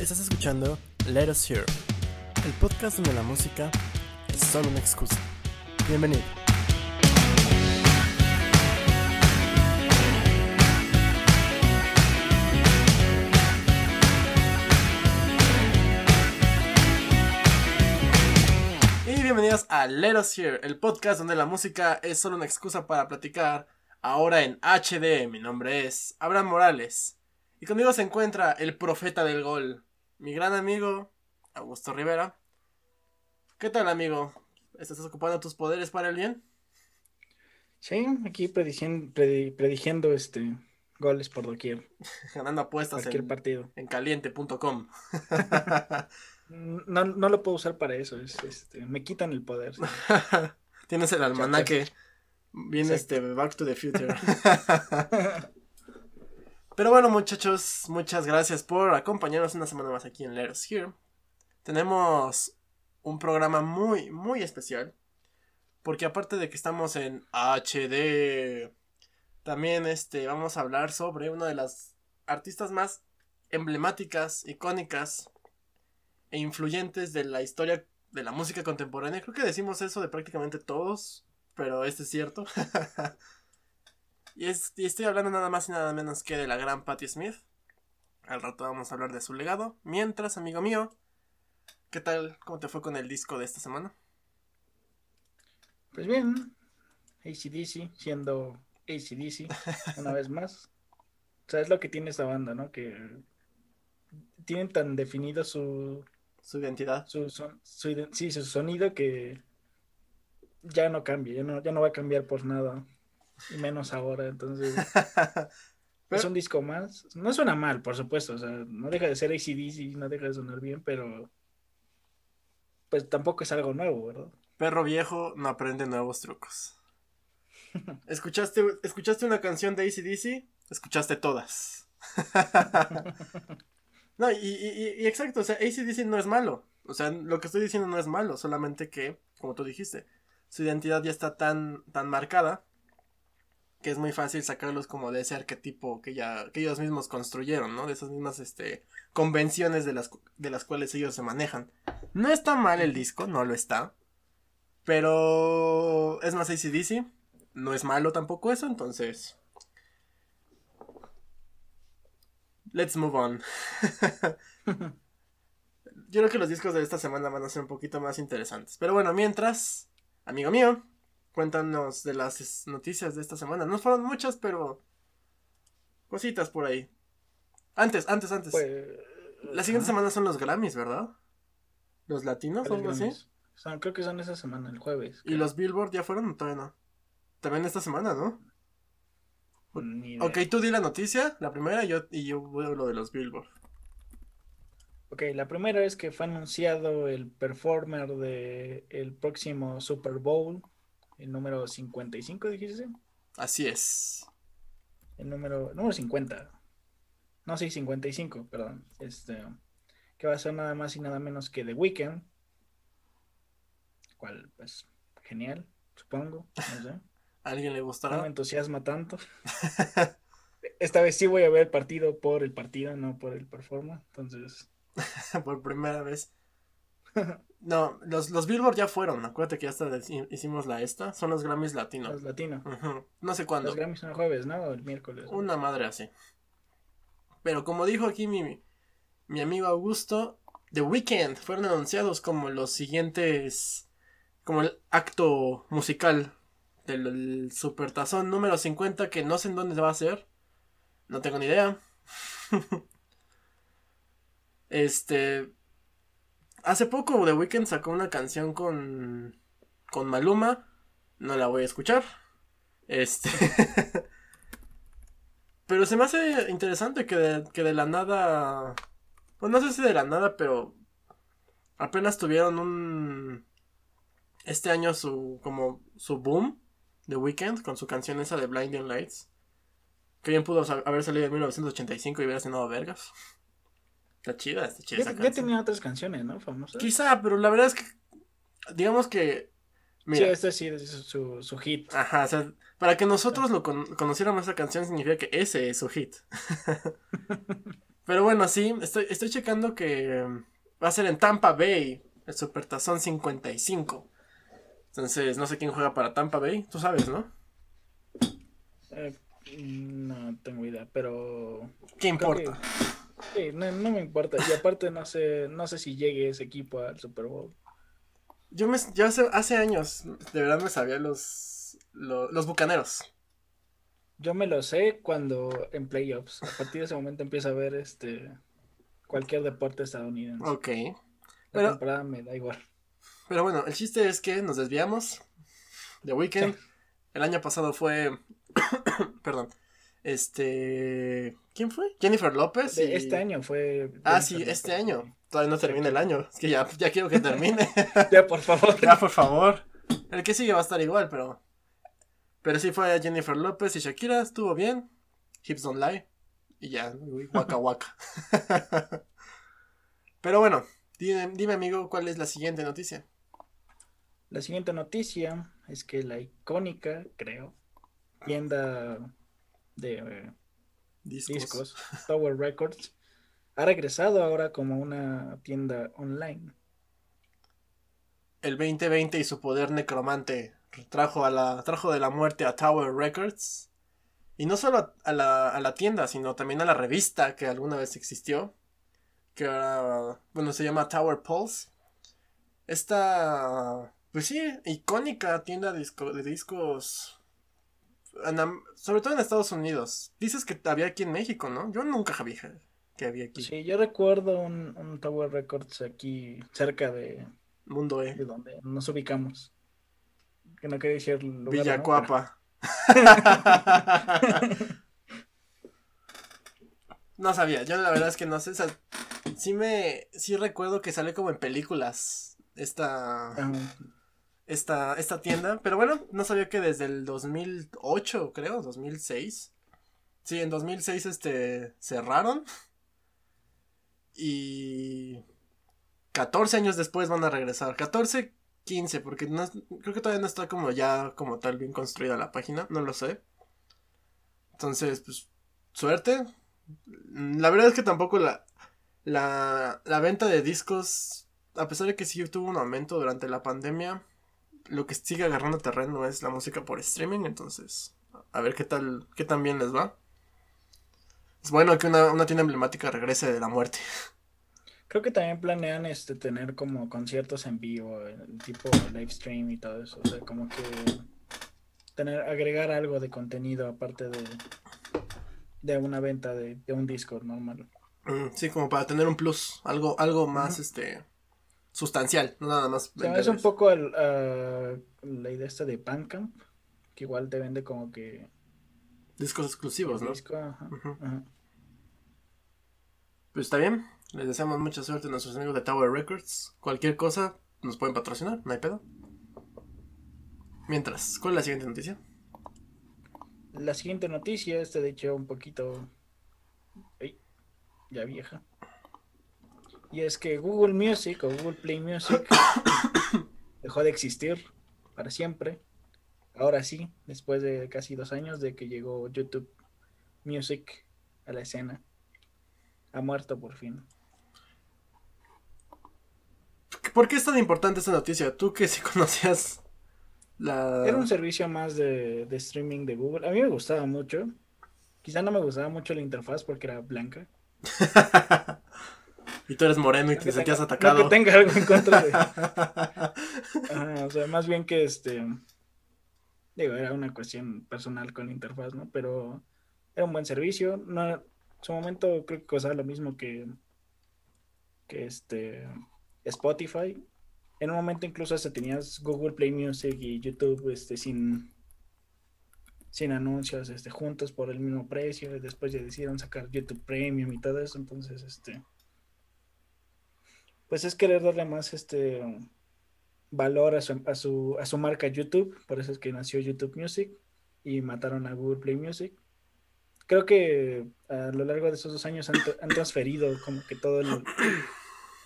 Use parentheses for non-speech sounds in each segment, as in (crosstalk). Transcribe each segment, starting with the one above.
Estás escuchando Let Us Hear, el podcast donde la música es solo una excusa. Bienvenido. Y bienvenidos a Let Us Hear, el podcast donde la música es solo una excusa para platicar. Ahora en HD, mi nombre es Abraham Morales. Y conmigo se encuentra el profeta del gol, mi gran amigo Augusto Rivera. ¿Qué tal, amigo? ¿Estás ocupando tus poderes para el bien? Sí, aquí prediciendo, predi- predigiendo este goles por doquier. (laughs) Ganando apuestas Cualquier en, partido. en caliente.com. (laughs) No, no lo puedo usar para eso, es, este, me quitan el poder. sí. (laughs) Tienes el almanaque. Viene Exacto. este Back to the Future. Pero bueno, muchachos, muchas gracias por acompañarnos una semana más aquí en Let Us Hear. Tenemos un programa muy, muy especial. Porque aparte de que estamos en HD, también este, vamos a hablar sobre una de las artistas más emblemáticas, icónicas e influyentes de la historia de la música contemporánea. Creo que decimos eso de prácticamente todos, pero este es cierto. (laughs) y, es- y estoy hablando nada más y nada menos que de la gran Patti Smith. Al rato vamos a hablar de su legado. Mientras, amigo mío, ¿qué tal? ¿Cómo te fue con el disco de esta semana? Pues bien, ACDC, siendo ACDC, (laughs) una vez más. O sea, es lo que tiene esta banda, ¿no? Que tienen tan definido su, Su identidad. su, son- su ide- sí, su sonido que ya no cambia, ya no, ya no va a cambiar por nada. Y menos ahora, entonces... (laughs) Pero- Es un disco más. No suena mal, por supuesto. O sea, no deja de ser ACDC, no deja de sonar bien, pero. Pues tampoco es algo nuevo, ¿verdad? Perro viejo no aprende nuevos trucos. (laughs) ¿Escuchaste, ¿Escuchaste una canción de ACDC? Escuchaste todas. (laughs) no, y, y- y- y exacto, o sea, ACDC no es malo. O sea, lo que estoy diciendo no es malo, solamente que, como tú dijiste, su identidad ya está tan, tan marcada que es muy fácil sacarlos como de ese arquetipo que ya que ellos mismos construyeron, ¿no? De esas mismas este convenciones de las de las cuales ellos se manejan. No está mal el disco, no lo está. Pero es más ACDC, no es malo tampoco eso, entonces Let's move on. (laughs) Yo creo que los discos de esta semana van a ser un poquito más interesantes. Pero bueno, mientras, amigo mío, cuéntanos de las noticias de esta semana. No fueron muchas, pero cositas por ahí. Antes, antes, antes. Pues. La siguiente ajá, semana son los Grammys, ¿verdad? Los latinos o ¿cuáles algo así. Son- creo que son esa semana, el jueves. ¿Y los Billboard ya fueron o todavía no? También esta semana, ¿no? Ni idea. Ok, tú di la noticia, la primera, yo, y yo veo lo de los Billboard. Ok, la primera es que fue anunciado el performer de el próximo Super Bowl, el número 55, dijiste. Así es. El número, número 50. No, sí, 55, perdón. Este, que va a ser nada más y nada menos que The Weeknd. Cual, pues, genial, supongo. No sé. ¿A (laughs) alguien le No me gustará? entusiasma tanto. (laughs) Esta vez sí voy a ver el partido por el partido, no por el performance. Entonces, (laughs) Por primera vez. No, los, los Billboard ya fueron. Acuérdate que ya hasta hicimos la esta. Son los Grammys latinos. los latinos. No sé cuándo. Los Grammys son el jueves, ¿no? O el miércoles. ¿no? Una madre así. Pero como dijo aquí mi, mi amigo Augusto, The Weeknd fueron anunciados como los siguientes, como el acto musical del el Supertazón número 50 que no sé en dónde va a ser. No tengo ni idea. (laughs) este... Hace poco The Weeknd sacó una canción con, con Maluma. No la voy a escuchar. Este... (laughs) Pero se me hace interesante que de, que de la nada. Pues no sé si de la nada, pero. Apenas tuvieron un. Este año su. como su boom. The Weeknd. Con su canción esa de Blinding Lights. Que bien pudo haber salido en 1985 y hubiera sido vergas. Está chida, está chida Ya, esa ya canción. tenía otras canciones, ¿no? Famosas. Quizá, pero la verdad es que. Digamos que. Mira, Sí, este sí es su, su hit. Ajá, o sea, para que nosotros lo con- conociéramos esa canción significa que ese es su hit. (laughs) Pero bueno, sí, estoy, estoy checando que va a ser en Tampa Bay, el Supertazón 55. Entonces, no sé quién juega para Tampa Bay, tú sabes, ¿no? Eh, no tengo idea, pero... ¿Qué importa? Sí, no, no, me importa. Y aparte no sé, no sé si llegue ese equipo al Super Bowl. Yo me, yo hace, hace años, de verdad me sabía los, los, los bucaneros. Yo me lo sé cuando en playoffs. A partir de ese momento empiezo a ver este cualquier deporte estadounidense. Ok. La Pero, temporada me da igual. pero bueno, el chiste es que nos desviamos de Weekend. Sí. (laughs) El año pasado fue. (coughs) perdón. Este. ¿Quién fue? Jennifer López. Y- Este año fue. Ah, sí, este año. Todavía no termina el año. Es que ya, ya quiero que termine. (laughs) Ya, por favor. ya, por favor. El que sigue va a estar igual, pero. Pero sí fue Jennifer López y Shakira. Estuvo bien. Hips don't lie. Y ya, waka waka. (laughs) pero bueno, dime, dime, amigo, ¿cuál es la siguiente noticia? La siguiente noticia es que la icónica, creo, tienda de eh, Discos. discos, Tower Records, ha regresado ahora como una tienda online. El 2020 y su poder necromante trajo, a la, trajo de la muerte a Tower Records. Y no solo a, la, a la tienda, sino también a la revista que alguna vez existió. Que ahora, bueno, se llama Tower Pulse. Esta, pues sí, icónica tienda de, disco- de discos. En sobre todo en Estados Unidos. Dices que había aquí en México, ¿no? Yo nunca sabía que había aquí. Sí, yo recuerdo un, un Tower Records aquí cerca de, Mundo de E. donde nos ubicamos. Que no quería decir lugar. Villacuapa. (laughs) no sabía, yo la verdad es que no sé, o sea, sí me, sí recuerdo que sale como en películas esta, ah, esta, esta tienda, pero bueno, no sabía que desde el 2008, creo, 2006, sí, en 2006, este, cerraron, y 14 años después van a regresar, 14, 15, porque no, creo que todavía no está como ya como tal bien construida la página, no lo sé. Entonces, pues, suerte. Mm, La verdad es que tampoco la, la, la venta de discos, a pesar de que sí tuvo un aumento durante la pandemia, lo que sigue agarrando terreno es la música por streaming, entonces, a ver qué tal, qué tan bien les va. Es bueno que una, una tienda emblemática regrese de la muerte. Creo que también planean este tener como conciertos en vivo, tipo live stream y todo eso. O sea, como que tener, agregar algo de contenido aparte de, de una venta de, de un disco normal. Mm, Sí, como para tener un plus, algo, algo más, este, sustancial, no nada más. Se me hace un poco el, ah, la idea esta de Bandcamp, que igual te vende como que Discos exclusivos, ¿no? disco. ajá. Pues está bien. Les deseamos mucha suerte a nuestros amigos de Tower Records. Cualquier cosa nos pueden patrocinar, no hay pedo. Mientras, ¿cuál es la siguiente noticia? La siguiente noticia, esta de hecho un poquito ay, ya vieja. Y es que Google Music o Google Play Music (coughs) dejó de existir para siempre. Ahora sí, después de casi dos años de que llegó YouTube Music a la escena. Ha muerto por fin. ¿Por qué es tan importante esta noticia? Tú que sí (laughs) conocías la... Era un servicio más de, de streaming de Google. A mí me gustaba mucho. Quizá no me gustaba mucho la interfaz porque era blanca. (laughs) y tú eres moreno y No te sentías tenga- atacado. no que tenga algo en contra de. (laughs) Ajá, o sea, más bien que este. Digo, era una cuestión personal con la interfaz, ¿no? Pero era un buen servicio. No, en su momento creo que costaba lo mismo que. que este. Spotify. En un momento incluso hasta tenías Google Play Music y YouTube este, sin. sin anuncios este, juntos por el mismo precio. Y después ya decidieron sacar YouTube Premium y todo eso. Entonces, este pues es querer darle más este valor a su, a su, a su marca YouTube, por eso es que nació YouTube Music y mataron a Google Play Music. Creo que a lo largo de esos dos años han, han transferido como que todas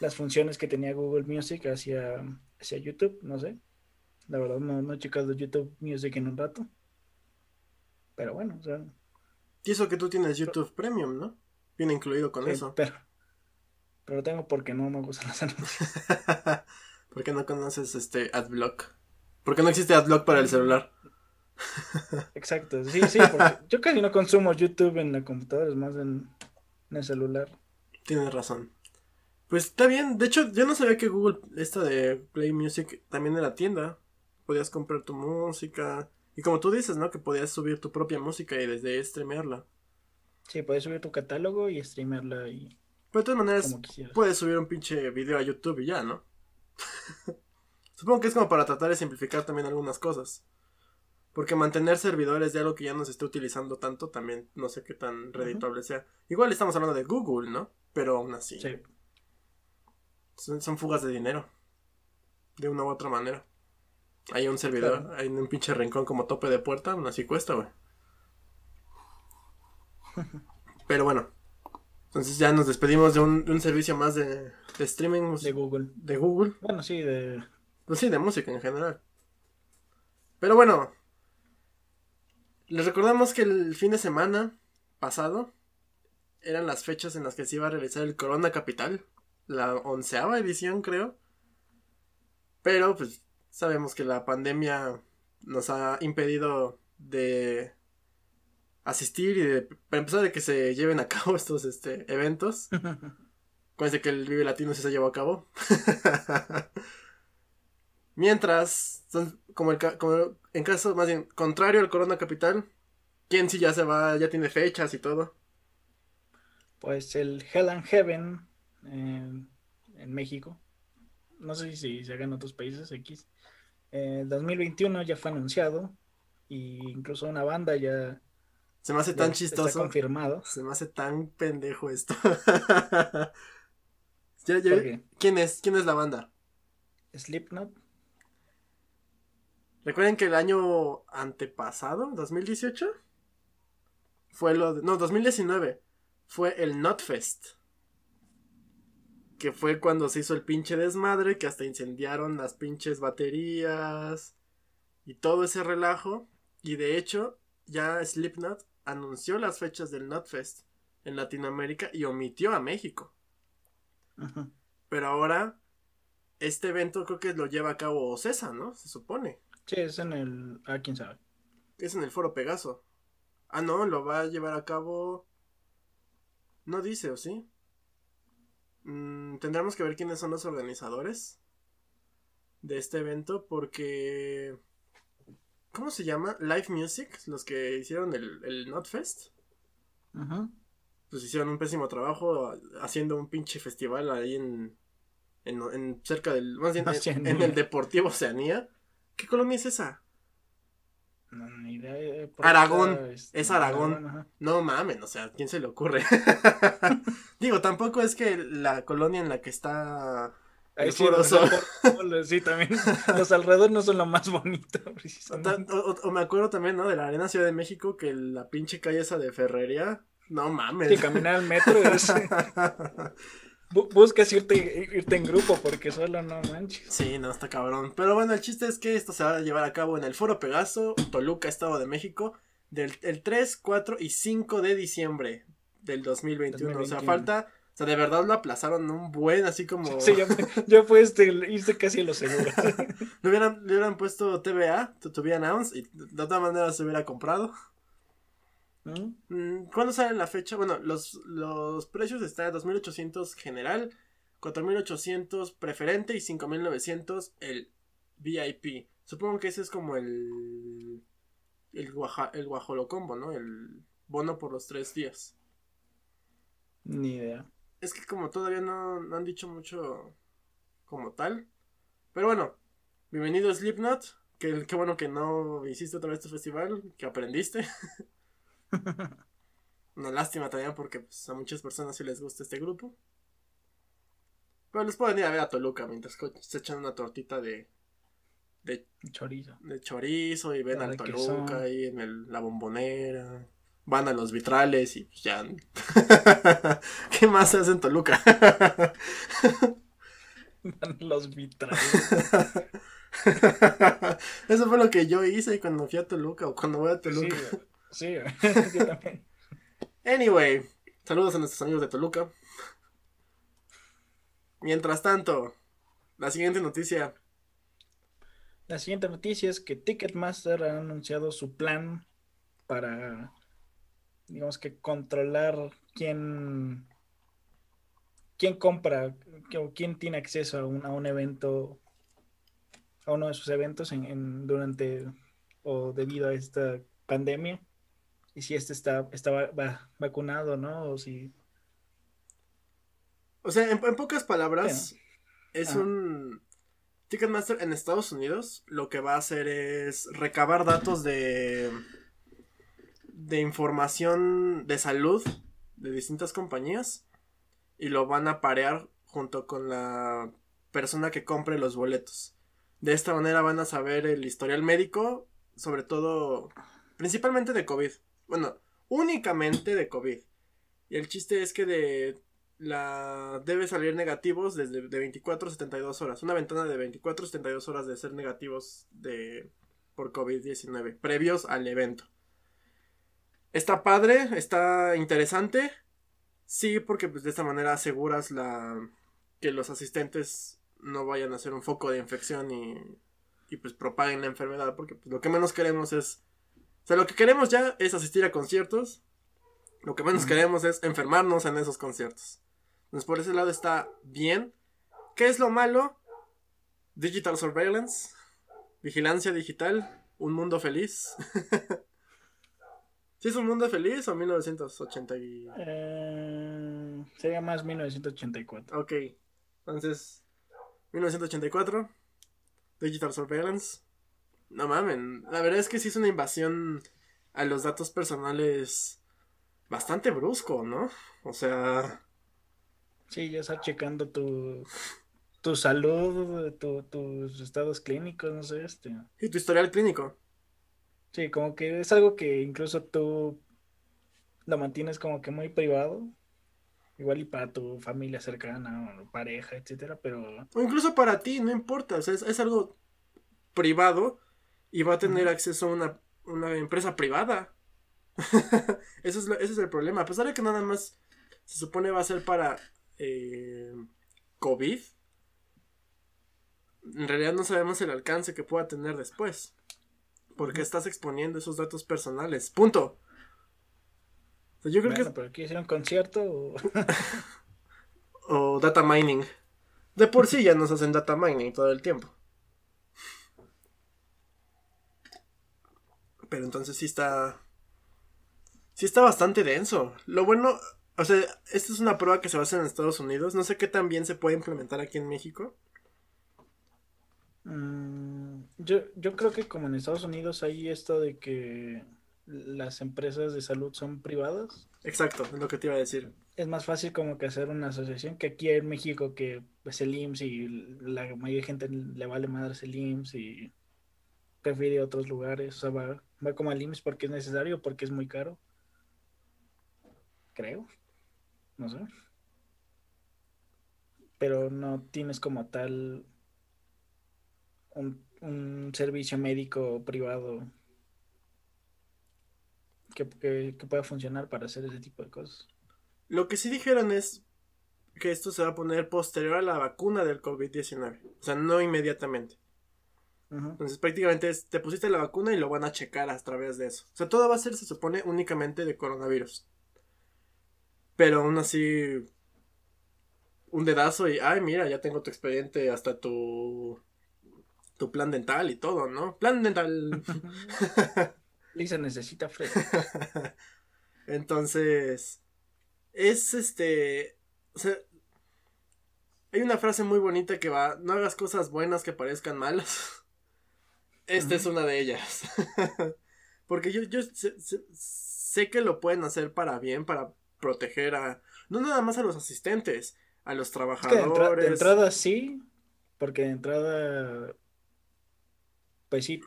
las funciones que tenía Google Music hacia, hacia YouTube, no sé. La verdad no, no he checado YouTube Music en un rato. Pero bueno, o sea, Y eso que tú tienes YouTube Premium, ¿no? Viene incluido con eso. Pero, pero tengo porque no me gustan las anuncios. (laughs) ¿Por qué no conoces este AdBlock? ¿Por qué no existe AdBlock para el celular? (laughs) Exacto, sí, sí, porque (laughs) yo casi no consumo YouTube en la computadora, es más en, en el celular. Tienes razón. Pues está bien. De hecho, yo no sabía que Google, esta de Play Music, también era tienda. Podías comprar tu música. Y como tú dices, ¿no? Que podías subir tu propia música y desde ahí streamearla. Sí, puedes subir tu catálogo y streamearla y. Pero de todas maneras, puedes subir un pinche video a YouTube y ya, ¿no? (laughs) Supongo que es como para tratar de simplificar también algunas cosas. Porque mantener servidores de algo que ya no se esté utilizando tanto, también no sé qué tan redituable sea. Igual estamos hablando de Google, ¿no? Pero aún así. Sí. Son, son fugas de dinero. De una u otra manera. Hay un servidor, Claro. hay un pinche rincón como tope de puerta, aún así cuesta, güey. (laughs) Pero bueno. Entonces ya nos despedimos de un, de un servicio más de, de streaming De Google. de Google. Bueno, sí, de. Pues sí, de música en general. Pero bueno. Les recordamos que el fin de semana pasado eran las fechas en las que se iba a realizar el Corona Capital. La onceava edición, creo. Pero pues sabemos que la pandemia nos ha impedido de asistir y de para empezar de que se lleven a cabo (laughs) estos este, eventos. (laughs) Acuérdense que el Vive Latino sí se llevó a cabo. (laughs) Mientras, como, el, ca- como en caso más bien contrario al Corona Capital, ¿quién sí ya se va, ya tiene fechas y todo? Pues el Hell and Heaven eh, en México. No sé si se haga en otros países X. Eh, 2021 ya fue anunciado. Y incluso una banda ya, Se me hace ya tan está chistoso. confirmado. Se me hace tan pendejo esto. (laughs) Ya- ya-. ¿Quién es? ¿Quién es la banda? Slipknot. Recuerden que el año antepasado, 2018, fue lo de, no, 2019, fue el Notfest. Que fue cuando se hizo el pinche desmadre, que hasta incendiaron las pinches baterías y todo ese relajo. Y de hecho, ya Slipknot anunció las fechas del Notfest en Latinoamérica y omitió a México. Pero ahora, este evento creo que lo lleva a cabo Ocesa, ¿no? Se supone. Sí, es en el. Ah, quién sabe. Es en el foro Pegaso. Ah, no, lo va a llevar a cabo. No dice, ¿o sí? Mm, tendremos que ver quiénes son los organizadores de este evento porque... ¿Cómo se llama? Live Music, los que hicieron el, el Notfest. Ujú. Pues hicieron un pésimo trabajo haciendo un pinche festival ahí en... en, en cerca del... Más bien, en- el Deportivo Oceanía. ¿Qué colonia es esa? No, ni idea. eh, por Aragón, acá, este, es Aragón. No mamen, o sea, ¿quién se le ocurre? (laughs) Digo, tampoco es que la colonia en la que está Ahí el sí, sí, también. (laughs) Los alrededores no son lo más bonito, (laughs) precisamente. O, o- o me acuerdo también, ¿no? De la Arena Ciudad de México, que la pinche calle esa de Ferrería. No mames. Sí, caminar al metro (laughs) es. bu- buscas irte, irte en grupo porque solo no manches. Sí, no, está cabrón. Pero bueno, el chiste es que esto se va a llevar a cabo en el Foro Pegaso, Toluca, Estado de México, del el 3, 4 y 5 de diciembre del 2021. O sea, 2021. falta, o sea, de verdad lo aplazaron un buen, así como... Sí, ya ya fue este, irse casi a lo seguro. (laughs) Le hubieran, le hubieran puesto TVA, to, to be announced, y de otra manera se hubiera comprado. ¿Mm? Mm, ¿Cuándo sale la fecha? Bueno, los, los precios están a 2800 general, 4800 preferente y 5900 el VIP. Supongo que ese es como el. El, guaja, el guajolocombo, ¿no? El bono por los tres días. Ni idea. Es que como todavía no, no han dicho mucho como tal. Pero bueno, bienvenido Slipknot. Que, qué bueno que no hiciste otra vez tu festival, que aprendiste. (laughs) Una lástima también porque pues, a muchas personas sí les gusta este grupo. Pero les pueden ir a ver a Toluca mientras se echan una tortita de, de, Chorizo. de chorizo y ven requesón. Toluca ahí en el- la bombonera. Van a los vitrales y pues ya. (laughs) ¿Qué más se hace en Toluca? Los vitrales. (laughs) Eso fue lo que yo hice cuando fui a Toluca o cuando voy a Sí, Toluca. sí, (laughs) yo también. Anyway, Saludos a nuestros amigos de Toluca. Mientras tanto, la siguiente noticia. La siguiente noticia es que Ticketmaster ha anunciado su plan para, digamos que, controlar quién, quién compra o quién tiene acceso a un, a un evento, a uno de sus eventos en, durante o debido a esta pandemia. Y si este está, está vacunado, ¿no? O si o sea, en, pocas palabras, es un... Ticketmaster en Estados Unidos lo que va a hacer es recabar datos de... de información de salud de distintas compañías y lo van a parear junto con la persona que compre los boletos. De esta manera van a saber el historial médico, sobre todo, principalmente de COVID. Bueno, únicamente de COVID. Y el chiste es que de la debe salir negativos desde de 24 a 72 horas. Una ventana de 24 a 72 horas de ser negativos de por COVID-19 previos al evento. Está padre, está interesante. Sí, porque pues de esta manera aseguras la que los asistentes no vayan a ser un foco de infección y, y pues propaguen la enfermedad, porque pues, lo que menos queremos es o sea, lo que queremos ya es asistir a conciertos. Lo que menos queremos es enfermarnos en esos conciertos. Entonces por ese lado está bien. ¿Qué es lo malo? Digital Surveillance, vigilancia digital, un mundo feliz. (laughs) ¿Sí es un mundo feliz o 1980? Eh, sería más 1984. Ok, entonces 1984, Digital Surveillance. No mamen, la verdad es que sí es una invasión a los datos personales bastante brusco, ¿no? O sea, Sí, ya está checando tu, tu salud, tus estados clínicos, no sé, este. Y tu historial clínico. Sí, como que es algo que incluso tú lo mantienes como que muy privado. Igual y para tu familia cercana o pareja, etcétera, pero... O incluso para ti, no importa, o sea, es, algo privado y va a tener acceso a una, una empresa privada. (laughs) eso es ese es el problema. A pesar de que nada más se supone va a ser para eh, COVID, en realidad no sabemos el alcance que pueda tener después. Porque estás exponiendo esos datos personales. Punto. yo creo que. ¿Pero aquí hicieron concierto o... (laughs) o data mining. De por sí ya nos hacen data mining todo el tiempo. Pero entonces sí está. Sí está bastante denso. Lo bueno, o sea, esta es una prueba que se va a hacer en Estados Unidos. No sé qué tan bien se puede implementar aquí en México. Mm, yo, yo creo que como en Estados Unidos hay esto de que las empresas de salud son privadas. Exacto, es lo que te iba a decir. Es más fácil como que hacer una asociación que aquí en México que es el IMSS y la mayoría de gente le vale madre el IMSS y prefiere otros lugares. O sea, va, va como al IMSS porque es necesario, porque es muy caro. Creo no sé. Pero no tienes como tal un, servicio médico privado que, pueda funcionar para hacer ese tipo de cosas. Lo que sí dijeron es que esto se va a poner posterior a la vacuna del COVID-19. O sea, no inmediatamente. Entonces prácticamente te pusiste la vacuna y lo van a checar a través de eso. O sea, todo va a ser, se supone, únicamente de coronavirus. Pero aún así, un dedazo y, ay, mira, ya tengo tu expediente, hasta tu, tu plan dental y todo, ¿no? Plan dental. (laughs) Lisa necesita Fred. (laughs) Entonces, es este, o sea, hay una frase muy bonita que va, no hagas cosas buenas que parezcan malas. (laughs) Esta es una de ellas. Porque yo, yo sé, que lo pueden hacer para bien, para proteger a, no nada más a los asistentes, a los trabajadores. de, entrada sí, porque de entrada, pues sí,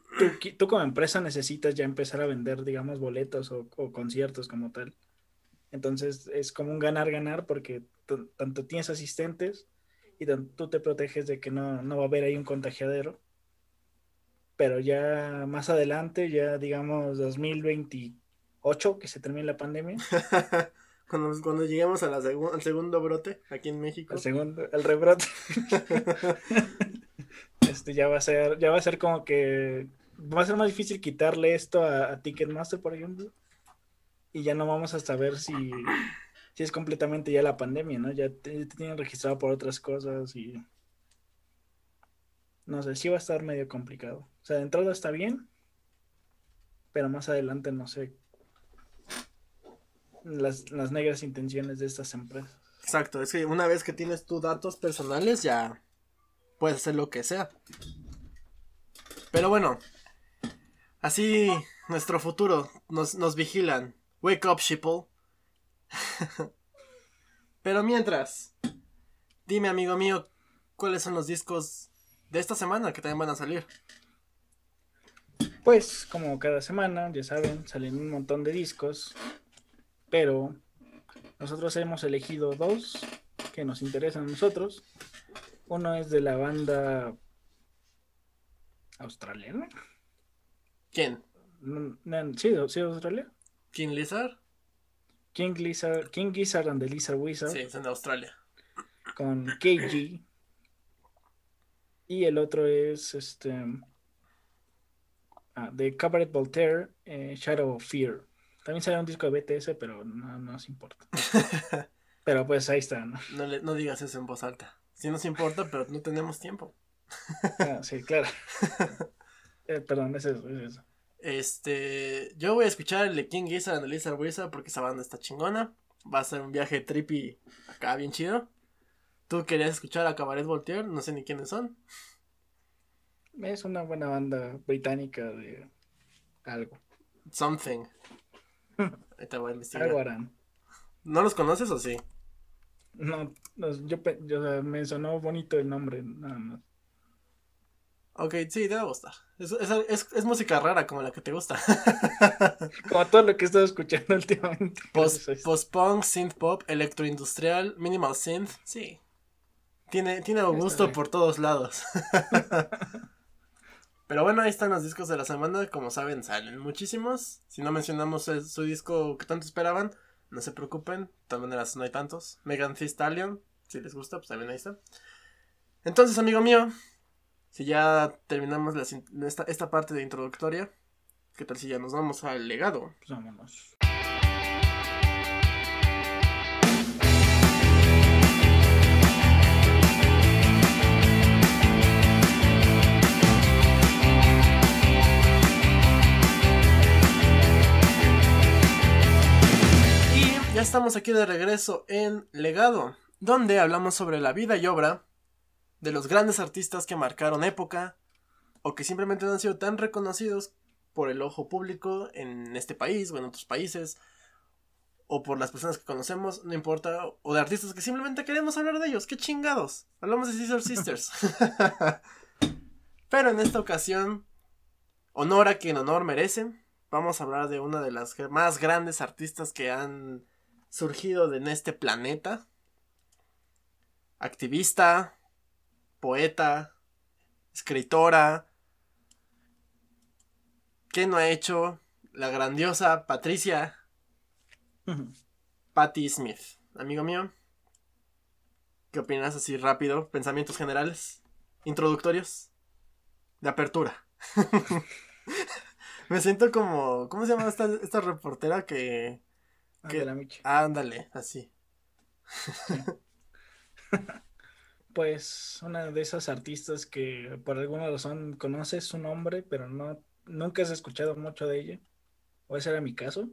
tú, como empresa necesitas ya empezar a vender, digamos, boletos o, conciertos como tal. Entonces es como un ganar-ganar porque tanto tienes asistentes y tú te proteges de que no, no va a haber ahí un contagiadero. Pero ya más adelante, ya digamos 2028, que se termine la pandemia, (laughs) Cuando, cuando lleguemos a la segu- al segundo brote aquí en México. El segundo, el rebrote. (laughs) este ya va a ser, ya va a ser como que va a ser más difícil quitarle esto a, Ticketmaster, por ejemplo. Y ya no vamos a saber si, si es completamente ya la pandemia, ¿no? Ya te, te tienen registrado por otras cosas y no sé, sí va a estar medio complicado. O sea, de entrada está bien, pero más adelante no sé las, las negras intenciones de estas empresas. Exacto, es que una vez que tienes tus datos personales ya puedes hacer lo que sea. Pero bueno, así nuestro futuro nos, nos vigilan. Wake up, sheeple. (laughs) Pero mientras, dime amigo mío, ¿cuáles son los discos de esta semana que también van a salir? Pues, como cada semana, ya saben, salen un montón de discos, pero nosotros hemos elegido dos que nos interesan a nosotros. Uno es de la banda australiana. ¿Quién? No, no, sí, sí, Australia. ¿King Lizard? King Gizzard, King Gizzard and the Lizard Wizard Sí, son de Australia. con KG. Y el otro es este ah, de Cabaret Voltaire, eh, Shadow of Fear. También sale un disco de BTS, pero no no nos importa. (laughs) pero pues ahí está, ¿no? No, le- no digas eso en voz alta. Sí nos importa, pero no tenemos tiempo. Ah, sí, claro. (laughs) Eh, perdón, es eso, es eso. Este, yo voy a escuchar el de King Gizzard and the Lizard Wizard porque esa banda está chingona. Va a ser un viaje trippy acá bien chido. Tú querías escuchar a Cabaret Voltaire, no sé ni quiénes son. Es una buena banda británica de algo. Something. (laughs) Ahorita voy a investigar. Algo harán. ¿No los conoces o sí? No, no, yo, yo, me sonó bonito el nombre, nada más. Ok, sí, te va a gustar. Es, es, es- es música rara como la que te gusta. (laughs) Como todo lo que he estado escuchando últimamente. Post, Post-punk, synth pop, electroindustrial, minimal synth. Sí. Tiene, tiene gusto por todos lados. (laughs) (laughs) Pero bueno, ahí están los discos de la semana. Como saben, salen muchísimos. Si no mencionamos su disco que tanto esperaban, no se preocupen. De todas maneras, no hay tantos. Megan Thee Stallion, si les gusta, pues también ahí está. Entonces, amigo mío, si ya terminamos esta, esta parte de introductoria, ¿qué tal si ya nos vamos al legado? pues vámonos. Ya estamos aquí de regreso en Legado, donde hablamos sobre la vida y obra de los grandes artistas que marcaron época o que simplemente no han sido tan reconocidos por el ojo público en este país o en otros países o por las personas que conocemos, no importa, o de artistas que simplemente queremos hablar de ellos, qué chingados. Hablamos de Sister Sisters. (laughs) Pero en esta ocasión, honor a quien honor merece. Vamos a hablar de una de las más grandes artistas que han surgido de en este planeta. Activista, poeta, escritora. ¿Qué no ha hecho la grandiosa Patricia (laughs) Patti Smith? Amigo mío, ¿qué opinas así rápido? Pensamientos generales, introductorios, de apertura. (laughs) Me siento como. ¿Cómo se llama esta, esta reportera que. Michi. Ándale, así. (laughs) Pues una de esas artistas que por alguna razón conoces su nombre, pero no nunca has escuchado mucho de ella. O ese era mi caso.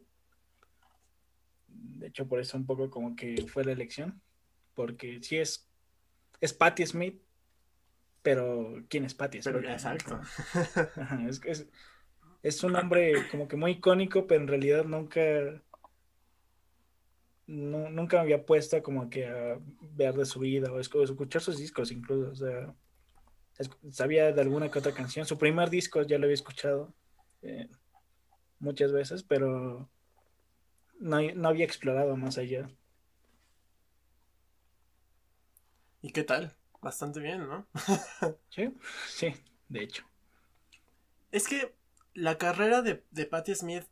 De hecho, por eso un poco como que fue la elección. Porque sí es, es Patti Smith, pero ¿quién es Patti Smith? Pero exacto. Es, es, (laughs) es un nombre como que muy icónico, pero en realidad nunca, no, nunca me había puesto como que a ver de su vida o escu- escuchar sus discos incluso. O sea, es- sabía de alguna que otra canción. Su primer disco ya lo había escuchado eh, muchas veces, pero no, no había explorado más allá. ¿Y qué tal? Bastante bien, ¿no? (laughs) Sí, sí, de hecho. Es que la carrera de, de Patti Smith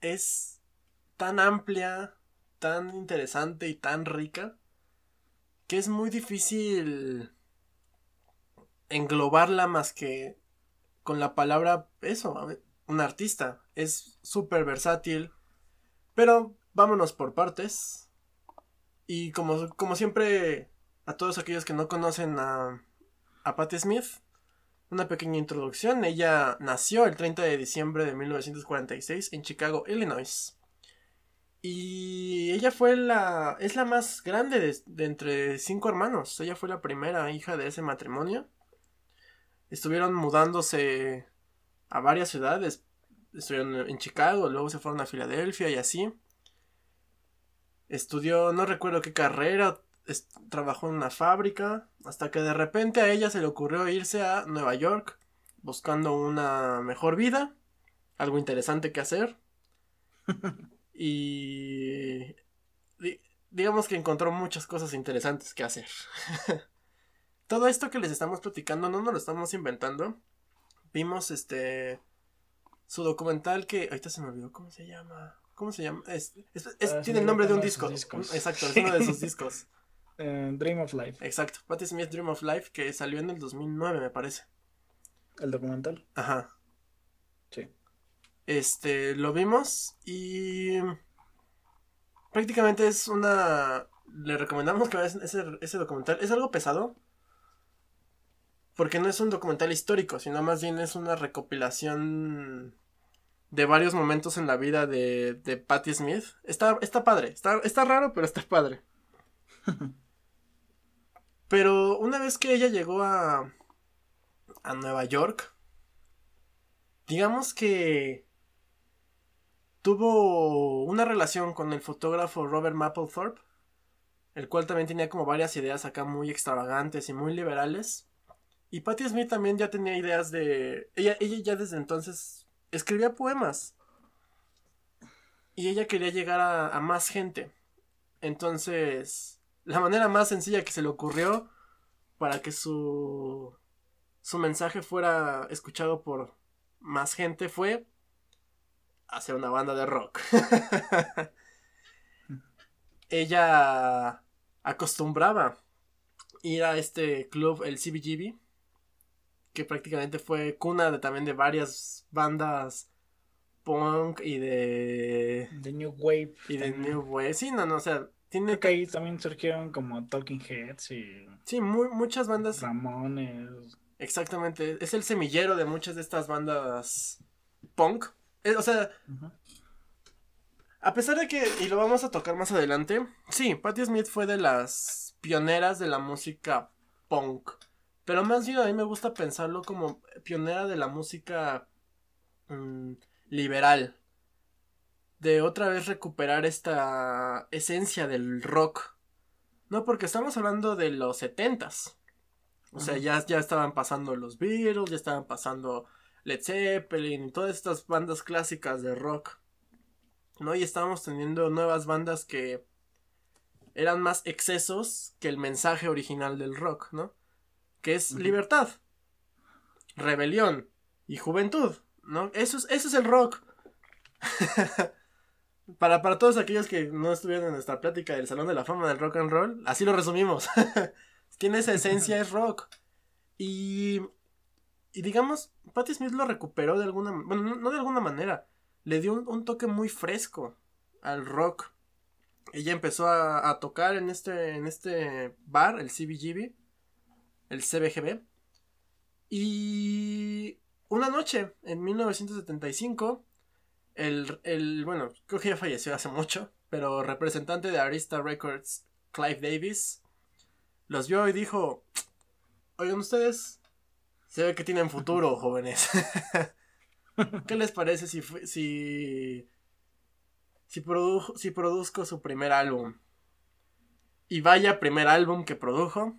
es tan amplia tan interesante y tan rica que es muy difícil englobarla más que con la palabra eso, un artista. Es súper versátil, pero vámonos por partes. Y como, como siempre, a todos aquellos que no conocen a, a Patti Smith, una pequeña introducción. Ella nació el 30 de diciembre de 1946 en Chicago, Illinois. Y ella fue la. es la más grande de, entre cinco hermanos. Ella fue la primera hija de ese matrimonio. Estuvieron mudándose a varias ciudades. Estuvieron en Chicago, luego se fueron a Filadelfia y así. Estudió, no recuerdo qué carrera, trabajó en una fábrica, hasta que de repente a ella se le ocurrió irse a Nueva York buscando una mejor vida, algo interesante que hacer. (laughs) y digamos que encontró muchas cosas interesantes que hacer. (laughs) Todo esto que les estamos platicando no nos lo estamos inventando. Vimos este su documental que ahorita se me olvidó cómo se llama. ¿Cómo se llama? Es, ah, tiene el nombre de un disco. Exacto, es (laughs) uno de sus discos. Eh, Dream of Life. Exacto, Patti Smith Dream of Life, que salió en el 2009, me parece. ¿El documental? Ajá. Sí. Este, lo vimos y. Prácticamente es una. Le recomendamos que vean ese, ese documental. Es algo pesado. Porque no es un documental histórico, sino más bien es una recopilación de varios momentos en la vida de, de Patti Smith. Está, está padre, está, está raro, pero está padre. (laughs) Pero una vez que ella llegó a, a Nueva York, digamos que tuvo una relación con el fotógrafo Robert Mapplethorpe, el cual también tenía como varias ideas acá muy extravagantes y muy liberales. Y Patti Smith también ya tenía ideas de... Ella, ella ya desde entonces escribía poemas. Y ella quería llegar a, a más gente. Entonces la manera más sencilla que se le ocurrió para que su, su mensaje fuera escuchado por más gente fue hacer una banda de rock. (laughs) Ella acostumbraba ir a este club, el CBGB, que prácticamente fue cuna de, también de varias bandas punk y de... De New Wave. Y de New Wave. Sí, no, no, o sea, tiene que ahí también surgieron como Talking Heads y. Sí, muy, muchas bandas. Ramones. Exactamente. Es el semillero de muchas de estas bandas punk. Eh, o sea. A pesar de que. Y lo vamos a tocar más adelante. Sí, Patti Smith fue de las pioneras de la música punk. Pero más bien a mí me gusta pensarlo como pionera de la música mm, liberal de otra vez recuperar esta esencia del rock. No, porque estamos hablando de los setentas. O sea, ya, ya estaban pasando los Beatles, ya estaban pasando Led Zeppelin y todas estas bandas clásicas de rock. ¿No? Y estábamos teniendo nuevas bandas que eran más excesos que el mensaje original del rock, ¿no? Que es libertad, rebelión y juventud, ¿no? Eso es, eso es el rock. (laughs) Para, para todos aquellos que no estuvieron en nuestra plática del Salón de la Fama del Rock and Roll, así lo resumimos. (laughs) Tiene esa esencia, es rock. Y, y digamos, Patti Smith lo recuperó de alguna bueno, no, de alguna manera. Le dio un, toque muy fresco al rock. Ella empezó a, a, tocar en este, en este bar, el CBGB, el CBGB. Y una noche, en 1975, el, el, bueno, creo que ya falleció hace mucho, pero representante de Arista Records, Clive Davis, los vio y dijo, oigan ustedes, se ve que tienen futuro, (laughs) jóvenes. (laughs) ¿Qué les parece si, si, si, si produzco su primer álbum? Y vaya primer álbum que produjo.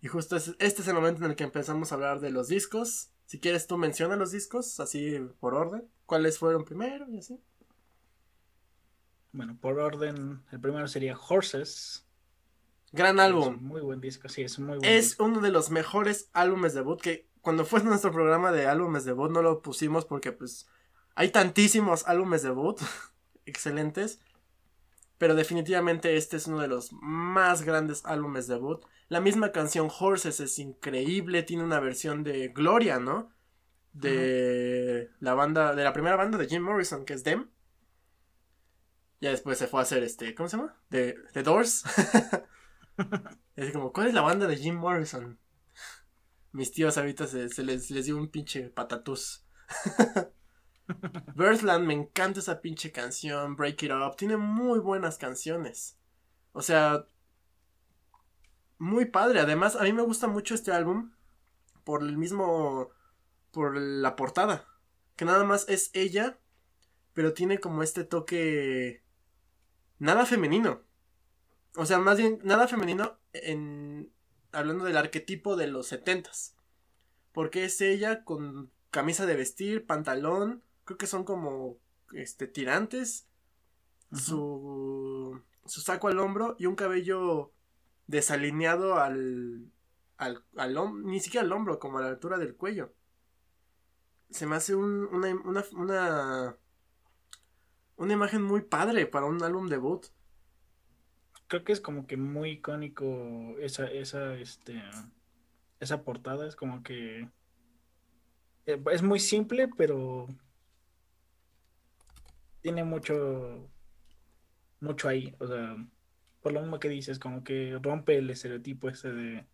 Y justo este es el momento en el que empezamos a hablar de los discos. Si quieres tú menciona los discos, así por orden. ¿Cuáles fueron primero y así? Bueno, por orden, el primero sería Horses. Gran álbum. muy buen disco, sí, es muy buen Es uno de los mejores álbumes de debut que cuando fue nuestro programa de álbumes de debut no lo pusimos porque pues hay tantísimos álbumes de debut (laughs) excelentes. Pero definitivamente este es uno de los más grandes álbumes debut. La misma canción Horses es increíble, tiene una versión de Gloria, ¿no? De la banda, de la primera banda de Jim Morrison, que es Dem. Ya después se fue a hacer este, ¿cómo se llama? De The Doors. (laughs) (laughs) es como, ¿cuál es la banda de Jim Morrison? Mis tíos ahorita se, les, les dio un pinche patatús. (laughs) Birthland, me encanta esa pinche canción. Break It Up. Tiene muy buenas canciones. O sea, muy padre. Además, a mí me gusta mucho este álbum por el mismo. por la portada. Que nada más es ella, pero tiene como este toque. nada femenino. O sea, más bien, nada femenino en. hablando del arquetipo de los setentas. Porque es ella con camisa de vestir, pantalón, creo que son como este tirantes, su, su saco al hombro y un cabello desalineado al, al, al ni siquiera al hombro, como a la altura del cuello. Se me hace un, una, una, una, una imagen muy padre para un álbum debut. Creo que es como que muy icónico esa, esa, este, esa portada, es como que eh, es muy simple, pero tiene mucho, mucho ahí. O sea, por lo mismo que dices, como que rompe el estereotipo ese de,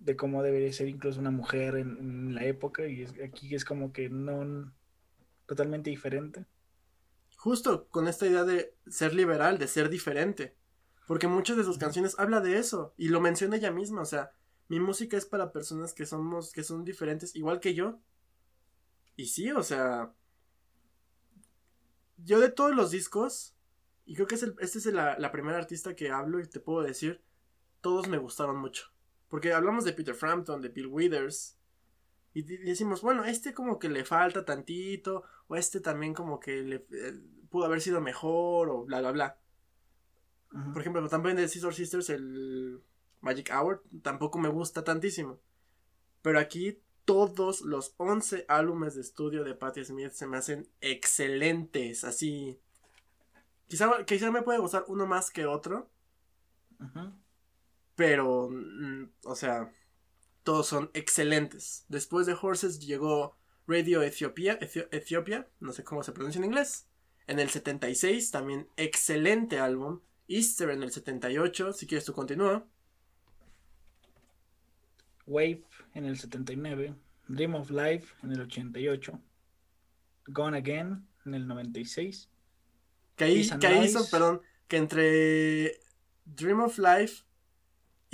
de cómo debería ser incluso una mujer en, la época. Y aquí es como que no totalmente diferente. Justo con esta idea de ser liberal, de ser diferente. Porque muchas de sus canciones habla de eso. Y lo menciona ella misma. O sea, mi música es para personas que somos, que son diferentes, igual que yo. Y sí, o sea, yo de todos los discos, y creo que es este es la, primera artista que hablo y te puedo decir, todos me gustaron mucho. Porque hablamos de Peter Frampton, de Bill Withers, y decimos, bueno, este como que le falta tantito, o este también como que le eh, pudo haber sido mejor, o bla, bla, bla. Por ejemplo, también de Scissor Sisters, el Magic Hour, tampoco me gusta tantísimo. Pero aquí todos los 11 álbumes de estudio de Patti Smith se me hacen excelentes, así. Quizá, quizá me puede gustar uno más que otro. Pero, mm, o sea, todos son excelentes. Después de Horses llegó Radio Ethiopia, Ethiopia, no sé cómo se pronuncia en inglés. En el 76, también excelente álbum. Easter en el 78, si quieres tú continúa. Wave en el 79, Dream of Life en el 88, Gone Again en el 96. Que ahí, que hizo, perdón, que entre Dream of Life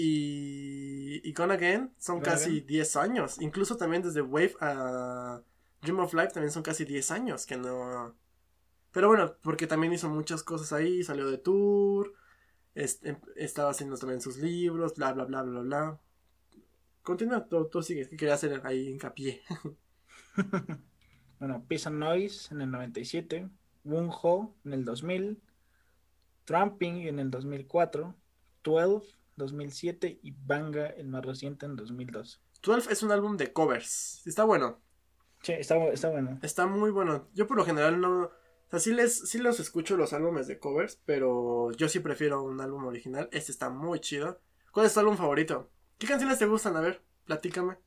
y, y Gone Again son casi 10 años. Incluso también desde Wave a Dream of Life también son casi 10 años que no... Pero bueno, porque también hizo muchas cosas ahí, salió de tour, em, estaba haciendo también sus libros, bla, bla, bla, bla, bla. Continúa, tú, tú sigues, que quería hacer ahí hincapié. (laughs) bueno, Peace and Noise en el 97, Wun Ho en el 2000, Tramping en el 2004, 12 2007 y Banga el más reciente en 2002. 12 es un álbum de covers, está bueno. Sí, está, está bueno. Está muy bueno. Yo por lo general no... O sea, sí, les, sí los escucho los álbumes de covers, pero yo sí prefiero un álbum original. Este está muy chido. ¿Cuál es tu álbum favorito? ¿Qué canciones te gustan? A ver, platícame.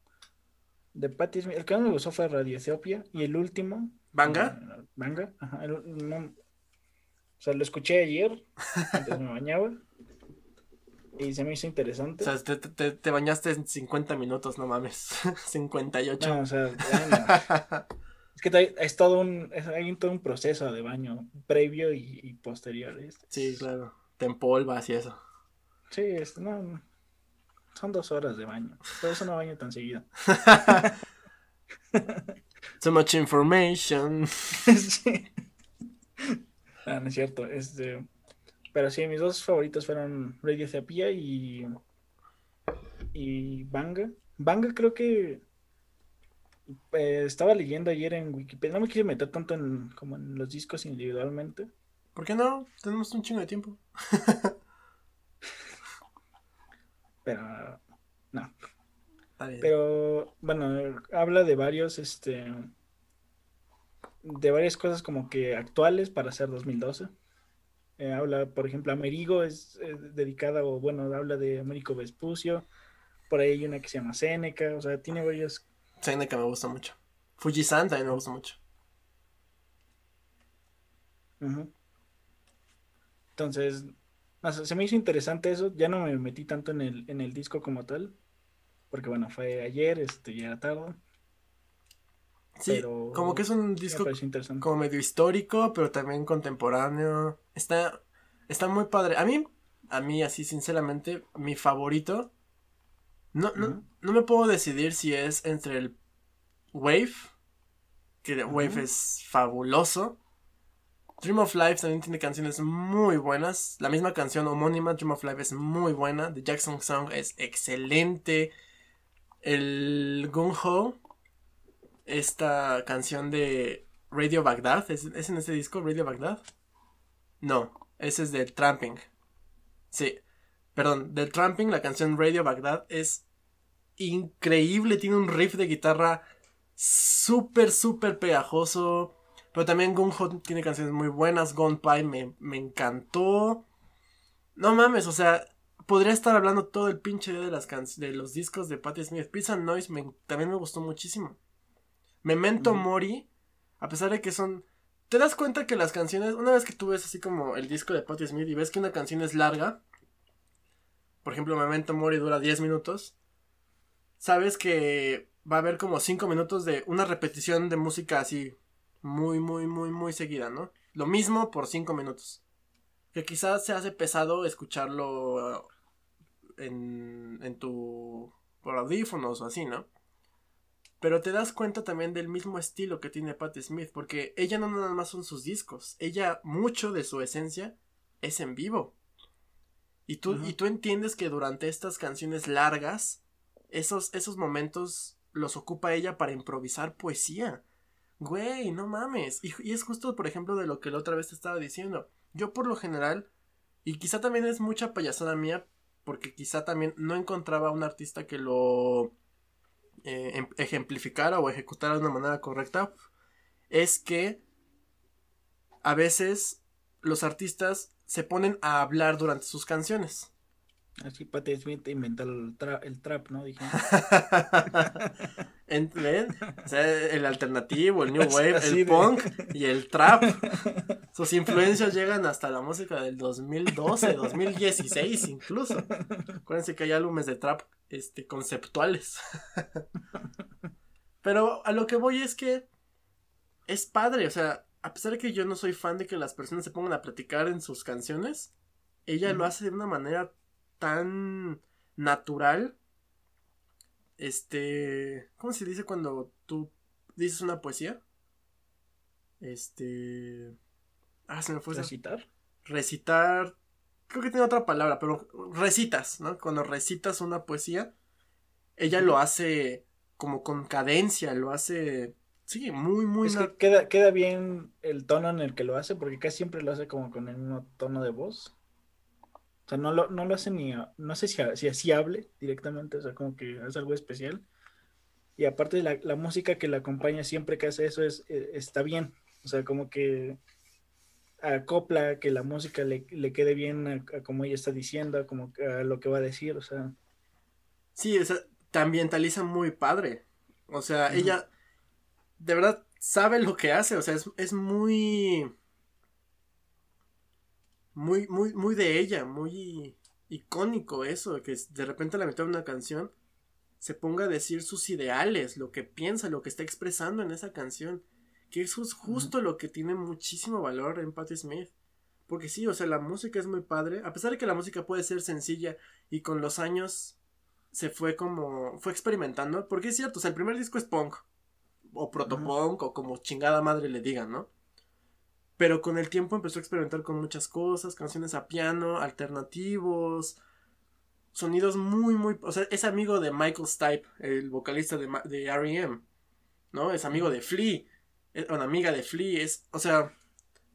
De Patti Smith, el que más me gustó fue Radio Ethiopia y el último. ¿Banga? Banga, ajá. o sea, lo escuché ayer, (laughs) mientras me bañaba. Y se me hizo interesante. O sea, te, te, bañaste en 50 minutos, no mames. (laughs) 58. No, o sea, (laughs) es que es todo un, hay todo un proceso de baño previo y, posterior. Sí, claro. Te empolvas y eso. Sí, es, no, son dos horas de baño. Por eso no baño tan seguido. (laughs) so much information. sí. Ah, no es cierto. Este, pero sí, mis dos favoritos fueron Radio Therapia y. y Banga. Banga creo que. Eh, estaba leyendo ayer en Wikipedia. No me quise meter tanto en como en los discos individualmente. ¿Por qué no? Tenemos un chingo de tiempo. (laughs) pero no. Pero bueno, habla de varios, este, de varias cosas como que actuales para ser 2012. Eh, habla, por ejemplo, Amerigo es eh, dedicada, o bueno, habla de Américo Vespucio. Por ahí hay una que se llama Seneca, o sea, tiene varias. Seneca me gusta mucho. Fujisan también me gusta mucho. Entonces, se me hizo interesante eso. Ya no me metí tanto en el, en el disco como tal. Porque bueno, fue ayer, este, ya era tarde. Sí, como que es un disco como medio histórico, pero también contemporáneo. Está, está muy padre. A mí, a mí así sinceramente, mi favorito. No, no, no me puedo decidir si es entre el Wave, que Wave es fabuloso. Dream of Life también tiene canciones muy buenas. La misma canción homónima, Dream of Life, es muy buena. The Jackson Song es excelente. El Gung Ho esta canción de Radio Baghdad. ¿Es, en este disco, Radio Baghdad? No, ese es de Tramping. Sí, perdón, del Tramping, la canción Radio Baghdad es increíble. Tiene un riff de guitarra súper, súper pegajoso. Pero también Gunho tiene canciones muy buenas. Gone Pie me, me encantó. No mames, o sea, podría estar hablando todo el pinche día de, las de los discos de Patti Smith. And Noise también me gustó muchísimo. Memento Mori, a pesar de que son... ¿Te das cuenta que las canciones, una vez que tú ves así como el disco de Patti Smith y ves que una canción es larga, por ejemplo, Memento Mori dura 10 minutos, sabes que va a haber como 5 minutos de una repetición de música así muy, muy, muy, muy seguida, ¿no? Lo mismo por 5 minutos. Que quizás se hace pesado escucharlo en, en tu... por audífonos o así, ¿no? Pero te das cuenta también del mismo estilo que tiene Patti Smith, porque ella no nada más son sus discos, ella mucho de su esencia es en vivo. Y tú, y tú entiendes que durante estas canciones largas, esos, esos momentos los ocupa ella para improvisar poesía. Güey, no mames. Y, y, es justo, por ejemplo, de lo que la otra vez te estaba diciendo. Yo por lo general, y quizá también es mucha payasada mía, porque quizá también no encontraba un artista que lo eh, em, ejemplificar o ejecutar de una manera correcta es que a veces los artistas se ponen a hablar durante sus canciones. Así Patti Smith inventó el, trap, ¿no? Dije. (laughs) el alternativo, el new (laughs) wave, el punk y el trap. (laughs) Sus influencias llegan hasta la música del 2012, 2016 incluso. Acuérdense que hay álbumes de trap este, conceptuales. Pero a lo que voy es que es padre, o sea, a pesar de que yo no soy fan de que las personas se pongan a platicar en sus canciones, ella lo hace de una manera tan natural. Este, ¿cómo se dice cuando tú dices una poesía? Este, ah, se me fue recitar. Recitar, creo que tiene otra palabra, pero recitas, ¿no? Cuando recitas una poesía, ella lo hace como con cadencia, lo hace, sí, muy, muy... Es que queda, queda bien el tono en el que lo hace, porque casi siempre lo hace como con el mismo tono de voz. O sea, no lo, no lo hace ni, no sé si, si así hable directamente, o sea, como que es algo especial. Y aparte la, la música que la acompaña siempre que hace eso es, eh, está bien. O sea, como que acopla, que la música le, quede bien a, como ella está diciendo, a, como a lo que va a decir, o sea. Sí, o sea, te ambientaliza muy padre. O sea, ella de verdad sabe lo que hace, o sea, es, es muy... Muy, muy, muy de ella, muy icónico eso, que de repente a la mitad de una canción se ponga a decir sus ideales, lo que piensa, lo que está expresando en esa canción. Que eso es justo lo que tiene muchísimo valor en Patti Smith. Porque sí, o sea, la música es muy padre. A pesar de que la música puede ser sencilla y con los años se fue como. fue experimentando. Porque es cierto, o sea, el primer disco es punk. O protopunk, o como chingada madre le digan, ¿no? Pero con el tiempo empezó a experimentar con muchas cosas, canciones a piano, alternativos, sonidos muy, muy. O sea, es amigo de Michael Stipe, el vocalista de, de R.E.M., ¿no? Es amigo de Flea una amiga de Flea, es, o sea,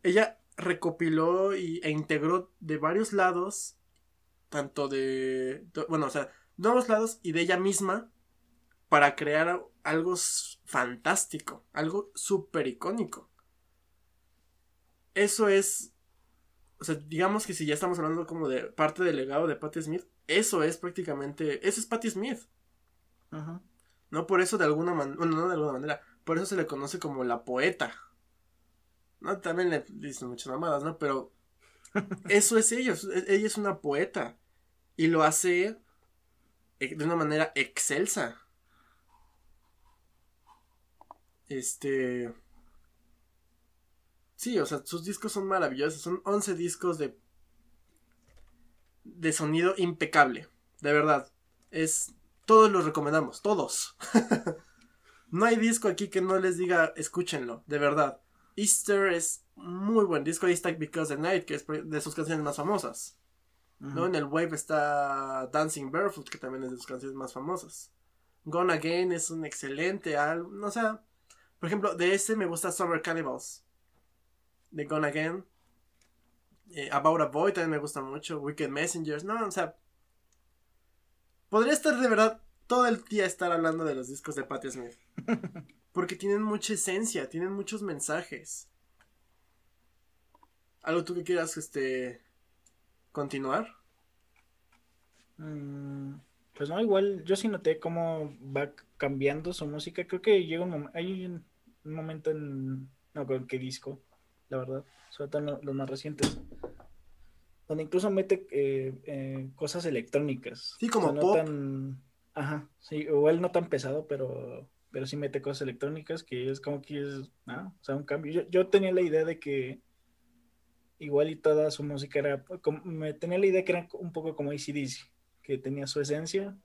ella recopiló y, e integró de varios lados, tanto de, bueno, o sea, nuevos lados y de ella misma, para crear algo fantástico, algo súper icónico. Eso es o sea, digamos que si ya estamos hablando como de parte del legado de Patti Smith, eso es prácticamente, eso es Patti Smith. Ajá. No por eso de alguna manera, bueno, no de alguna manera, por eso se le conoce como la poeta. No, también le dicen muchas mamadas, ¿no? Pero (laughs) eso es ella, ella es una poeta y lo hace e, de una manera excelsa. Este Sí, o sea, sus discos son maravillosos. Son 11 discos de. de sonido impecable. De verdad. Es. Todos los recomendamos. Todos. (laughs) no hay disco aquí que no les diga escúchenlo. De verdad. Easter es muy buen disco. Ahí está Because the Night, que es de sus canciones más famosas. ¿no? En el Wave está Dancing Barefoot, que también es de sus canciones más famosas. Gone Again es un excelente álbum. O sea, por ejemplo, de ese me gusta Summer Cannibals de Gone Again. Eh, About a Boy también me gusta mucho. Wicked Messengers. No, o sea. Podría estar de verdad todo el día estar hablando de los discos de Patti Smith. (laughs) Porque tienen mucha esencia, tienen muchos mensajes. ¿Algo tú que quieras este continuar? Mm, pues no, igual yo sí noté cómo va cambiando su música. Creo que llega un hay un, momento en no con qué disco la verdad, sobre todo los más recientes. Donde incluso mete eh, eh, cosas electrónicas. Sí, como pop. Ajá, sí, igual no tan pesado, pero, pero sí mete cosas electrónicas que es como que es, ah, o sea, un cambio. Yo, tenía la idea de que igual y toda su música era, me tenía la idea que era un poco como ACDC, que tenía su esencia,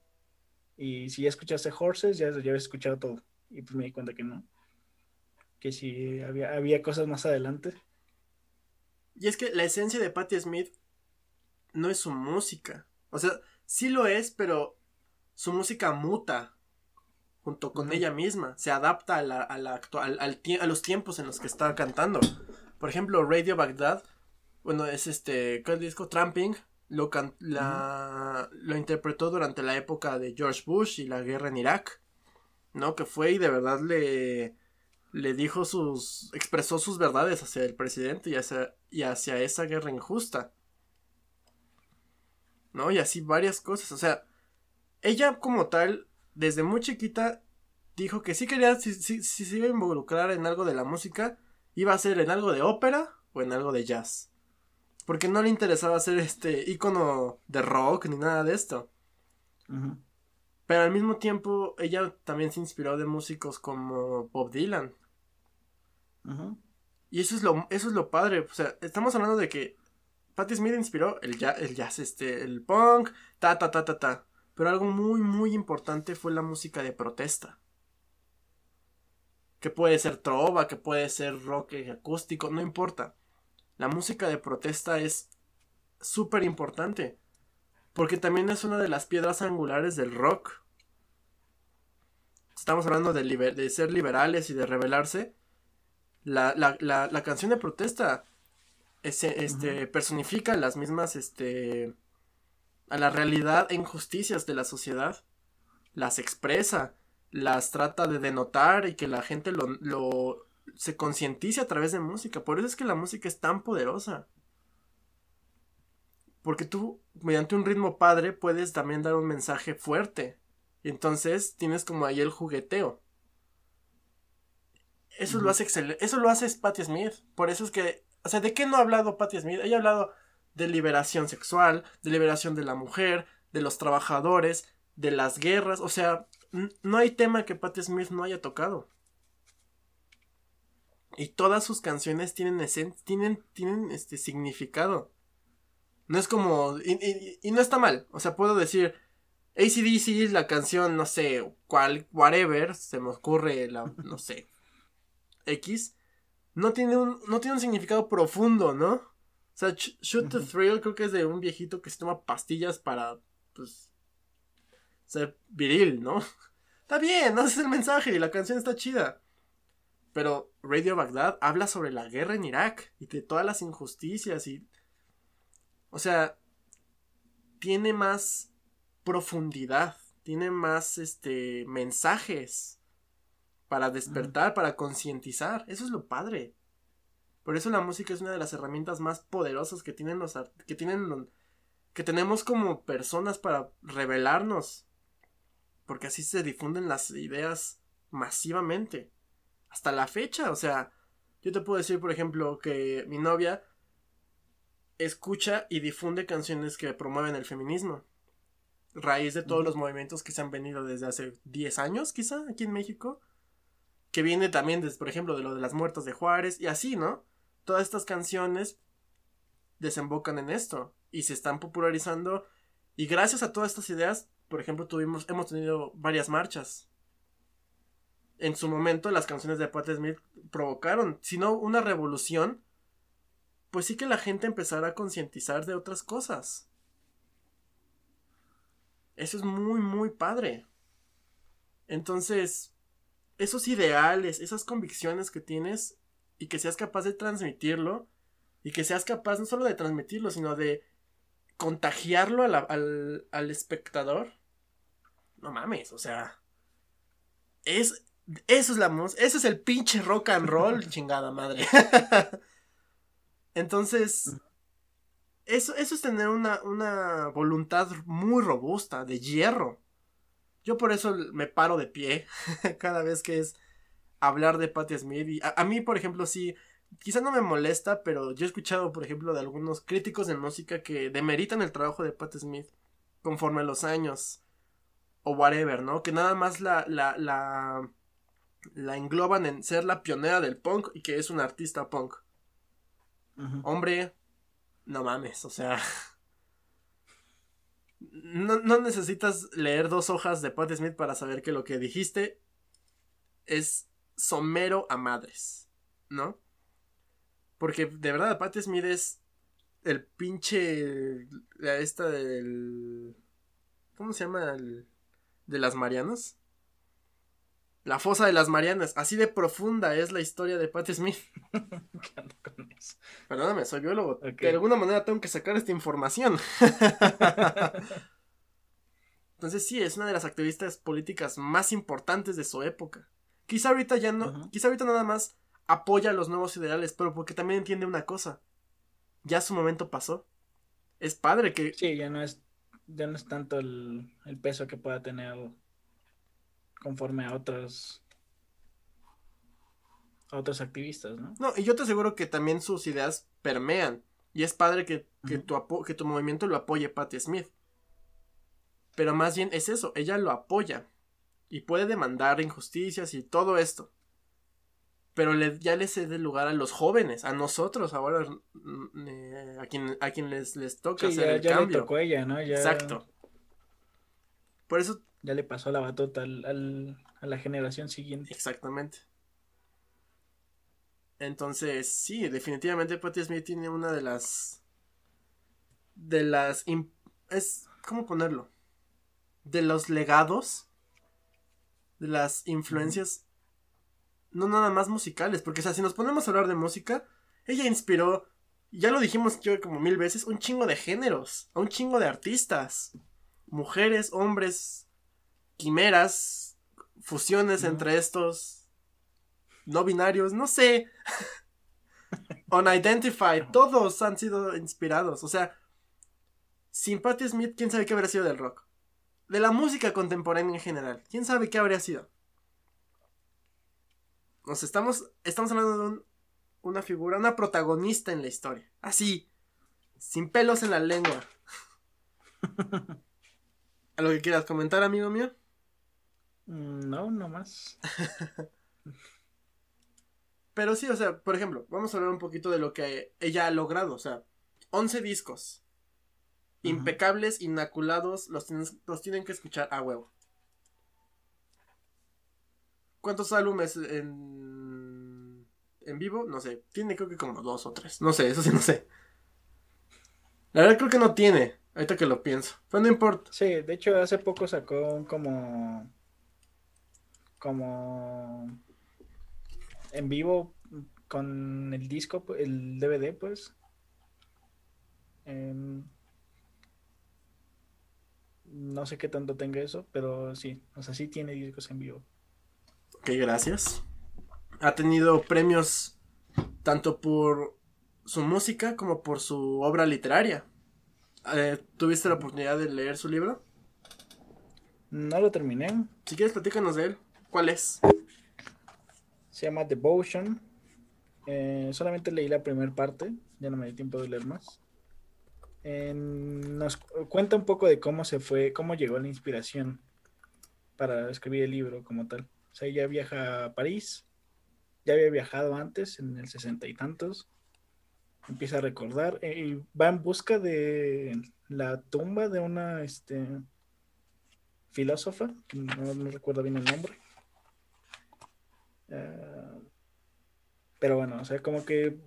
y si ya escuchaste Horses, ya, ya habías escuchado todo, y pues me di cuenta que no que si había, había cosas más adelante. Y es que la esencia de Patti Smith no es su música. O sea, sí lo es, pero su música muta junto con ella misma. Se adapta a, la, a, la actual, al, a los tiempos en los que está cantando. Por ejemplo, Radio Baghdad, bueno, es este, ¿cuál disco? Tramping, lo, la, lo interpretó durante la época de George Bush y la guerra en Irak, ¿no? Que fue y de verdad le, le dijo sus, expresó sus verdades hacia el presidente y hacia, y hacia esa guerra injusta. ¿No? Y así varias cosas. O sea, ella como tal, desde muy chiquita, dijo que sí quería, si, si, si se iba a involucrar en algo de la música, iba a ser en algo de ópera o en algo de jazz. Porque no le interesaba ser este ícono de rock ni nada de esto. Pero al mismo tiempo, ella también se inspiró de músicos como Bob Dylan. Y eso es lo, eso es lo padre. O sea, estamos hablando de que Patti Smith inspiró el jazz, el jazz, este, el punk, ta, ta, ta, ta, ta. Pero algo muy, muy importante fue la música de protesta. Que puede ser trova, que puede ser rock acústico, no importa. La música de protesta es súper importante. Porque también es una de las piedras angulares del rock. Estamos hablando de, de ser liberales y de rebelarse la, la, la, la canción de protesta este, personifica las mismas, este, a la realidad e injusticias de la sociedad, las expresa, las trata de denotar y que la gente lo, lo se concientice a través de música. Por eso es que la música es tan poderosa. Porque tú, mediante un ritmo padre, puedes también dar un mensaje fuerte. Y entonces tienes como ahí el jugueteo. Eso lo hace excelente. Eso lo hace Patti Smith. Por eso es que. O sea, ¿de qué no ha hablado Patti Smith? Ella ha hablado de liberación sexual, de liberación de la mujer, de los trabajadores, de las guerras. O sea, no hay tema que Patti Smith no haya tocado. Y todas sus canciones tienen tienen, tienen este significado. No es como. Y, y, no está mal. O sea, puedo decir. ACDC, la canción, no sé, cual, whatever, se me ocurre la, no sé, X, no tiene un, no tiene un significado profundo, ¿no? O sea, Shoot the Thrill creo que es de un viejito que se toma pastillas para, pues, ser viril, ¿no? (laughs) Está bien, no ese es el mensaje y la canción está chida. Pero Radio Baghdad habla sobre la guerra en Irak y de todas las injusticias y... O sea, tiene más profundidad, tiene más, este, mensajes para despertar, para concientizar. Eso es lo padre. Por eso la música es una de las herramientas más poderosas que tienen los que tienen que tenemos como personas para revelarnos. Porque así se difunden las ideas masivamente. Hasta la fecha, o sea, yo te puedo decir, por ejemplo, que mi novia escucha y difunde canciones que promueven el feminismo. Raíz de todos los movimientos que se han venido desde hace 10 años, quizá, aquí en México. Que viene también, desde, por ejemplo, de lo de las muertas de Juárez y así, ¿no? Todas estas canciones desembocan en esto y se están popularizando. Y gracias a todas estas ideas, por ejemplo, tuvimos, hemos tenido varias marchas. En su momento, las canciones de Pat Smith provocaron, si no una revolución, pues sí que la gente empezara a concientizar de otras cosas. Eso es muy, muy padre. Entonces, esos ideales, esas convicciones que tienes y que seas capaz de transmitirlo y que seas capaz no solo de transmitirlo, sino de contagiarlo al, al espectador. No mames, o sea, es, eso es la música, eso es el pinche rock and roll, (laughs) chingada madre. (laughs) Entonces, eso, eso es tener una, una voluntad muy robusta, de hierro. Yo por eso me paro de pie (laughs) cada vez que es hablar de Patti Smith. Y a, mí, por ejemplo, sí, quizá no me molesta, pero yo he escuchado, por ejemplo, de algunos críticos de música que demeritan el trabajo de Patti Smith conforme los años. O whatever, ¿no? Que nada más la, la, la, la engloban en ser la pionera del punk y que es un artista punk. Hombre, no mames, o sea. (laughs) No, necesitas leer dos hojas de Pat Smith para saber que lo que dijiste es somero a madres, ¿no? Porque de verdad, Pat Smith es el pinche. Esta del. ¿Cómo se llama? El, de las Marianas. La fosa de las Marianas. Así de profunda es la historia de Pat Smith. (laughs) Perdóname, soy biólogo. De alguna manera tengo que sacar esta información. (laughs) Entonces sí, es una de las activistas políticas más importantes de su época. Quizá ahorita ya no, quizá ahorita nada más apoya los nuevos ideales, pero porque también entiende una cosa. Ya su momento pasó. Es padre que... Sí, ya no es, ya no es tanto el, el peso que pueda tener conforme a otros a otros activistas, ¿no? No, y yo te aseguro que también sus ideas permean. Y es padre que, tu, que tu movimiento lo apoye Patti Smith. Pero más bien es eso, ella lo apoya. Y puede demandar injusticias y todo esto. Pero le, ya le cede lugar a los jóvenes, a nosotros ahora, eh, a, quien, a quien les, les toca hacer el cambio. Le tocó ella, ¿no? Exacto. Por eso ya le pasó la batuta al, a la generación siguiente. Exactamente. Entonces, sí, definitivamente Patti Smith tiene una de las. De las. Es. ¿Cómo ponerlo? De los legados. De las influencias. No nada más musicales. Porque, o sea, si nos ponemos a hablar de música. Ella inspiró. Ya lo dijimos yo como mil veces. Un chingo de géneros. A un chingo de artistas. Mujeres, hombres, quimeras, fusiones entre estos no binarios, no sé. (laughs) Unidentified, todos han sido inspirados. O sea, sin Patti Smith, ¿quién sabe qué habría sido del rock? De la música contemporánea en general, ¿quién sabe qué habría sido? Nos estamos, estamos hablando de una figura, una protagonista en la historia. Así, sin pelos en la lengua. (laughs) ¿A lo que quieras comentar, amigo mío? Mm, no, no más. (laughs) Pero sí, o sea, por ejemplo, vamos a hablar un poquito de lo que ella ha logrado. O sea, 11 discos. Impecables, inaculados, los, los tienen que escuchar a huevo. ¿Cuántos álbumes en, en vivo? No sé. Tiene creo que como dos o tres. No sé, eso sí no sé. La verdad creo que no tiene. Ahorita que lo pienso. Pero no importa. Sí, de hecho hace poco sacó como como en vivo con el disco, el DVD, pues. Em, no sé qué tanto tenga eso, pero sí, o sea, sí tiene discos en vivo. Ok, gracias. Ha tenido premios tanto por su música como por su obra literaria. Eh, ¿Tuviste la oportunidad de leer su libro? No lo terminé. Si quieres, platícanos de él. ¿Cuál es? Se llama Devotion. Eh, solamente leí la primera parte, ya no me di tiempo de leer más. nos cuenta un poco de cómo se fue, cómo llegó la inspiración para escribir el libro como tal. O sea, ella viaja a París, ya había viajado antes, en el sesenta y tantos. Empieza a recordar eh, y va en busca de la tumba de una este, filósofa, no, recuerdo bien el nombre. Ah, pero bueno, o sea, como que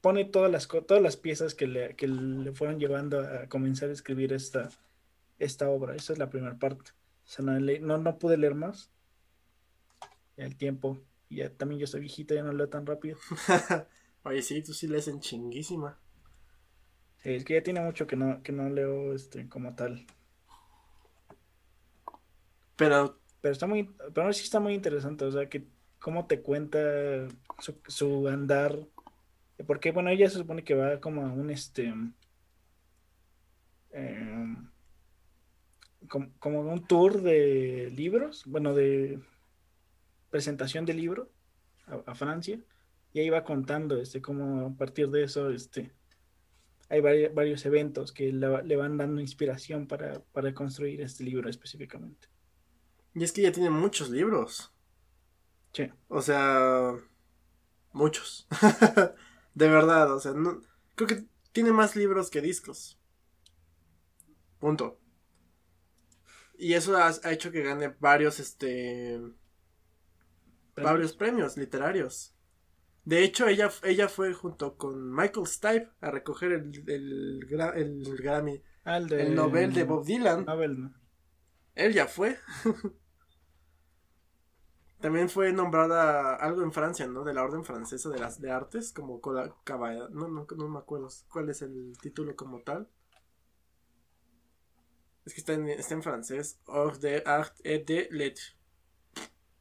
pone todas las, todas las piezas que le, que le fueron llevando a comenzar a escribir esta, esta obra. Esa es la primera parte. O sea, no, no, pude leer más. El tiempo. Y ya, también yo soy viejita, ya no leo tan rápido. (laughs) Oye, sí, tú sí lees en chinguísima. Sí, es que ya tiene mucho que no, que no leo este como tal. Pero. Pero está muy. Pero sí está muy interesante. O sea, que cómo te cuenta su, andar. Porque, bueno, ella se supone que va como a un este. Em, como, un tour de libros, bueno, de presentación de libro a, Francia. Y ahí va contando, este, cómo a partir de eso, este, hay varios, eventos que le, van dando inspiración para, para construir este libro específicamente. Y es que ya tiene muchos libros. O sea, muchos. (laughs) de verdad, o sea, no, creo que tiene más libros que discos. Punto. Y eso ha, hecho que gane varios, este... Varios premios literarios. De hecho, ella, ella fue junto con Michael Stipe a recoger el, el, Grammy. Ah, el, el, Nobel de Bob Dylan. Él ya fue. (laughs) También fue nombrada algo en Francia, ¿no? De la Orden Francesa de las de Artes, como caballero. No, no, no me acuerdo cuál es el título como tal. Es que está en, está en francés. Ordre Art et de Lettres.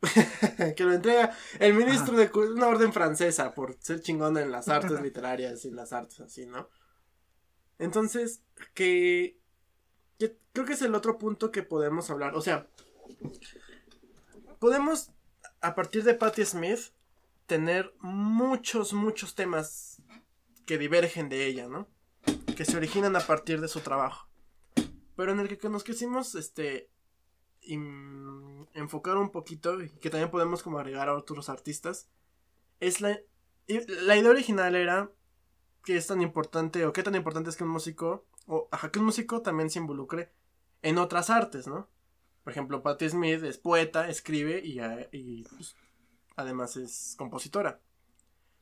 (laughs) que lo entrega el ministro de una orden francesa por ser chingón en las artes literarias y las artes así, ¿no? Entonces, que, que creo que es el otro punto que podemos hablar. O sea, podemos a partir de Patti Smith, tener muchos, muchos temas que divergen de ella, ¿no? Que se originan a partir de su trabajo. Pero en el que nos quisimos, este, enfocar un poquito, y que también podemos como agregar a otros artistas, es la, la idea original era que es tan importante, o qué tan importante es que un músico, o ajá, que un músico también se involucre en otras artes, ¿no? Por ejemplo, Patti Smith es poeta, escribe y, y pues, además es compositora.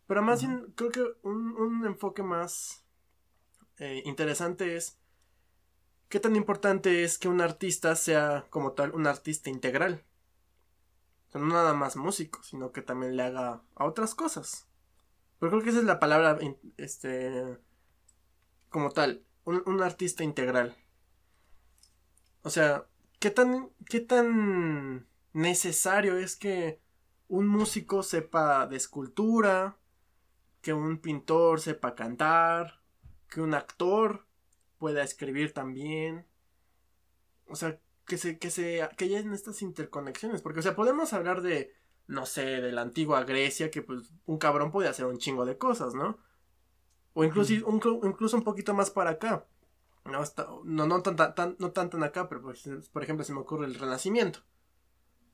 Pero más bien, creo que un, enfoque más eh, interesante es qué tan importante es que un artista sea como tal un artista integral. no nada más músico, sino que también le haga a otras cosas. Pero creo que esa es la palabra, este, como tal, un, un artista integral. O sea, ¿Qué tan, qué tan necesario es que un músico sepa de escultura, que un pintor sepa cantar, que un actor pueda escribir también? O sea, que se, que se, que haya estas interconexiones, porque, o sea, podemos hablar de, no sé, de la antigua Grecia, que pues un cabrón podía hacer un chingo de cosas, ¿no? O incluso, incluso un poquito más para acá. No, no, no, tan, tan, no tanto en acá, pero pues, por, ejemplo se me ocurre el Renacimiento.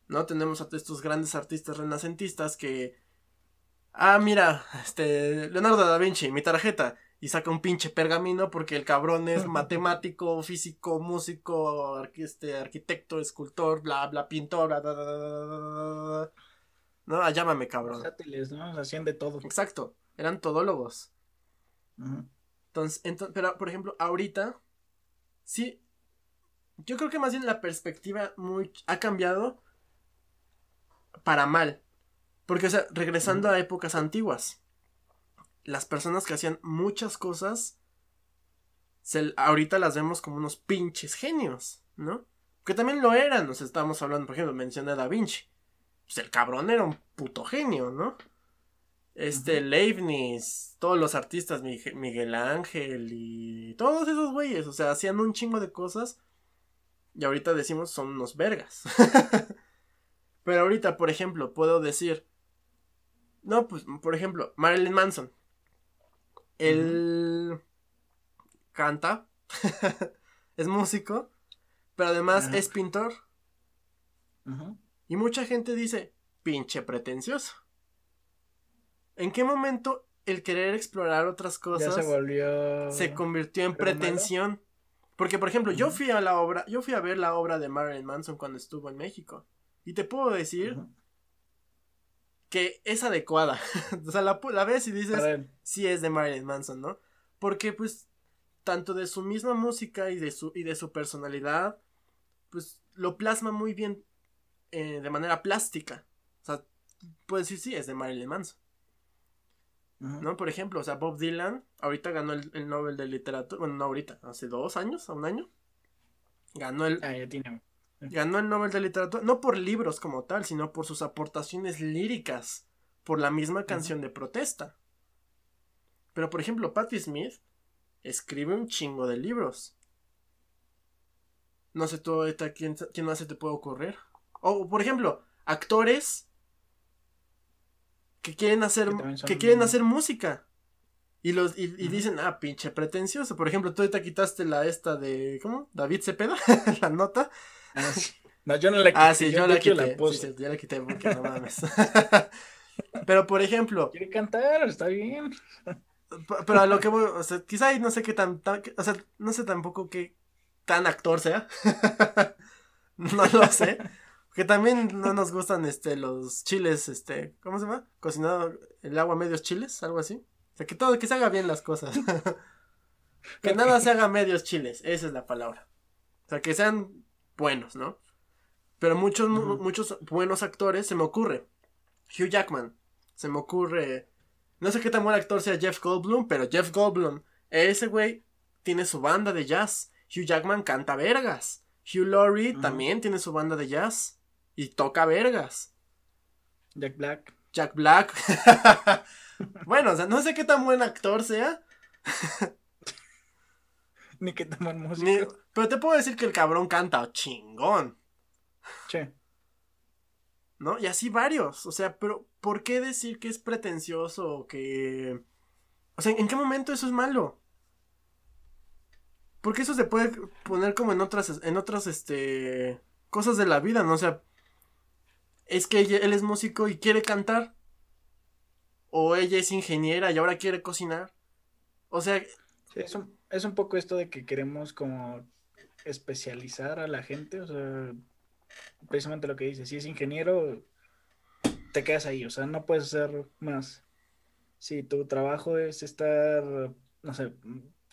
¿No? Tenemos a estos grandes artistas renacentistas que... Ah, mira, este, Leonardo da Vinci, mi tarjeta. Y saca un pinche pergamino porque el cabrón es (laughs) matemático, físico, músico, este, arquitecto, escultor, bla, bla, pintor, bla, bla, bla, No, ah, llámame cabrón. ¿no? Hacían de todo. Exacto, eran todólogos. Entonces, pero por ejemplo, ahorita, sí, yo creo que más bien la perspectiva muy, ha cambiado para mal. Porque, o sea, regresando a épocas antiguas, las personas que hacían muchas cosas, ahorita las vemos como unos pinches genios, ¿no? Que también lo eran, nos estábamos hablando, por ejemplo, mencioné a Da Vinci. Pues el cabrón era un puto genio, ¿no? Este Leibniz, todos los artistas, Miguel Ángel y todos esos güeyes, o sea, hacían un chingo de cosas y ahorita decimos son unos vergas. (laughs) Pero ahorita, por ejemplo, puedo decir, no, pues, por ejemplo, Marilyn Manson. Él canta, (laughs) es músico, pero además es pintor. Y mucha gente dice, pinche pretencioso. ¿En qué momento el querer explorar otras cosas se, volvió... se convirtió en pretensión? Porque, por ejemplo, yo fui a la obra, yo fui a ver la obra de Marilyn Manson cuando estuvo en México. Y te puedo decir que es adecuada. (laughs) o sea, la, la ves y dices, sí es de Marilyn Manson, ¿no? Porque, pues, tanto de su misma música y de su, y de su personalidad, pues, lo plasma muy bien eh, de manera plástica. O sea, puedes decir, sí, es de Marilyn Manson. ¿No? Por ejemplo, o sea, Bob Dylan ahorita ganó el, el, Nobel de Literatura, bueno, no ahorita, hace dos años, a un año. Ganó el... Ah, ya tiene Ganó el Nobel de Literatura, no por libros como tal, sino por sus aportaciones líricas, por la misma canción de protesta. Pero por ejemplo, Patti Smith escribe un chingo de libros. No sé tú quién, quién más se te puede ocurrir. O por ejemplo, actores que quieren hacer que, quieren hacer música. Y los y, dicen, "Ah, pinche pretencioso." Por ejemplo, tú ahorita quitaste la esta de ¿cómo? David Cepeda, (laughs) la nota. Ah, no, yo no la quité. Ah, sí, yo, la quité. La sí, yo la quité porque no mames. (laughs) Pero por ejemplo. Quiere cantar, está bien. Pero a lo que voy, o sea, quizá no sé qué tan, o sea, no sé tampoco qué tan actor sea. (laughs) no lo sé. Que también no (laughs) nos gustan este los chiles, este, ¿cómo se llama? Cocinado el agua medios chiles, algo así. O sea, que todo, que se haga bien las cosas. (laughs) que nada se haga medios chiles, esa es la palabra. O sea, que sean buenos, ¿no? Pero muchos, muchos buenos actores se me ocurre. Hugh Jackman, se me ocurre. No sé qué tan buen actor sea Jeff Goldblum, pero Jeff Goldblum, ese güey tiene su banda de jazz. Hugh Jackman canta vergas. Hugh Laurie también tiene su banda de jazz y toca vergas. Jack Black. Jack Black. (laughs) bueno, o sea, no sé qué tan buen actor sea. (laughs) Ni qué tan buen músico. Pero te puedo decir que el cabrón canta chingón. Sí. ¿No? Y así varios. O sea, pero ¿por qué decir que es pretencioso o que... O sea, ¿en qué momento eso es malo? Porque eso se puede poner como en otras, en otras, este, cosas de la vida, ¿no? O sea, es que él es músico y quiere cantar. O ella es ingeniera y ahora quiere cocinar. O sea... es, un, es un poco esto de que queremos como especializar a la gente, o sea, precisamente lo que dice, si es ingeniero, te quedas ahí, o sea, no puedes hacer más. Si tu trabajo es estar, no sé,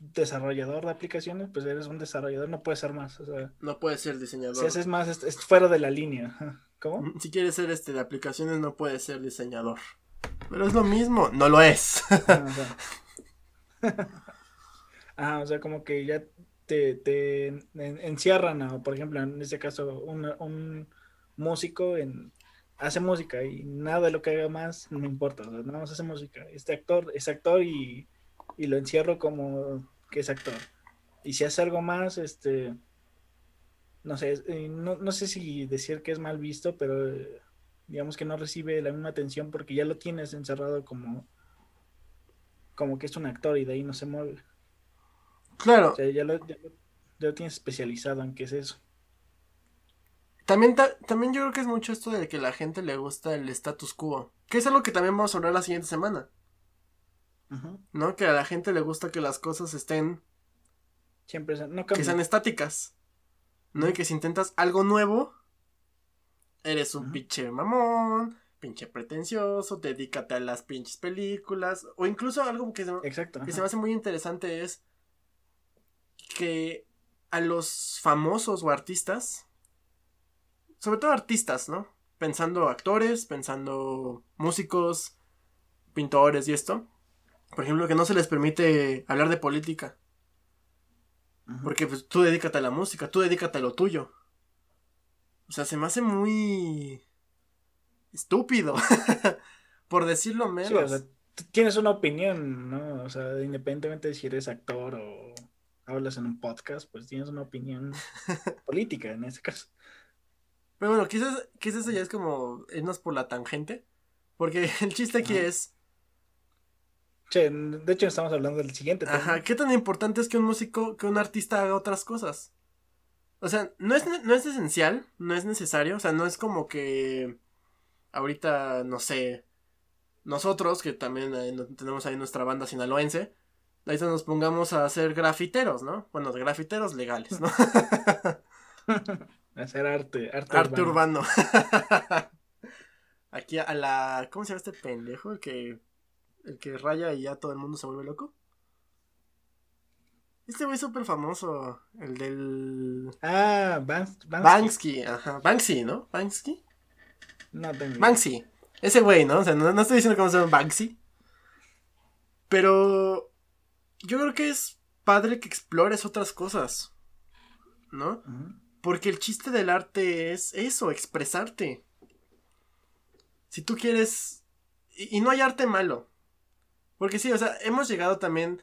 desarrollador de aplicaciones, pues eres un desarrollador, no puedes ser más, o sea. No puedes ser diseñador. Si haces más, es, fuera de la línea. ¿Cómo? Si quieres ser este de aplicaciones, no puedes ser diseñador. Pero es lo mismo, no lo es. ah, o sea, (laughs) como que ya te, te encierran, por ejemplo, en este caso, un, músico en, hace música y nada de lo que haga más no importa, nada más hace música. Este actor es actor y, lo encierro como que es actor. Y si hace algo más, este, no sé, eh, no, no sé si decir que es mal visto, pero digamos que no recibe la misma atención porque ya lo tienes encerrado como, como que es un actor y de ahí no se mueve. Claro. O sea, ya lo, tienes especializado en qué es eso. También, también yo creo que es mucho esto de que a la gente le gusta el status quo. Que es algo que también vamos a hablar la siguiente semana. ¿No? Que a la gente le gusta que las cosas estén. Siempre no Que sean estáticas. ¿No? Y que si intentas algo nuevo, eres un pinche mamón, pinche pretencioso, dedícate a las pinches películas. O incluso algo que Exacto, que se me hace muy interesante es que a los famosos o artistas, sobre todo artistas, ¿no? Pensando actores, pensando músicos, pintores y esto. Por ejemplo, que no se les permite hablar de política. Porque pues tú dedícate a la música, tú dedícate a lo tuyo. O sea, se me hace muy estúpido. (laughs) por decirlo menos. tienes una opinión, ¿no? O sea, independientemente de si eres actor o hablas en un podcast, pues tienes una opinión (laughs) política en ese caso. Pero bueno, quizás, quizás eso ya es como irnos por la tangente. Porque el chiste aquí es. Che, de hecho, estamos hablando del siguiente tema. Ajá, ¿qué tan importante es que un músico, que un artista haga otras cosas? O sea, no es, no es esencial, no es necesario. O sea, no es como que. Ahorita, no sé. Nosotros, que también tenemos ahí nuestra banda sinaloense. Ahí nos pongamos a hacer grafiteros, ¿no? Bueno, grafiteros legales, ¿no? (laughs) hacer arte, arte, arte urbano. (laughs) Aquí a la. ¿Cómo se llama este pendejo? Que. El que raya y ya todo el mundo se vuelve loco. Este güey es súper famoso. El del. Ah, Banksy. Banksy, ajá. Banksy, ¿no? Banksy. No tengo. Banksy. Ese güey, ¿no? O sea, no, estoy diciendo cómo se llama Banksy. Pero. Yo creo que es padre que explores otras cosas. ¿No? Porque el chiste del arte es eso, expresarte. Si tú quieres... Y, no hay arte malo. Porque sí, o sea, hemos llegado también...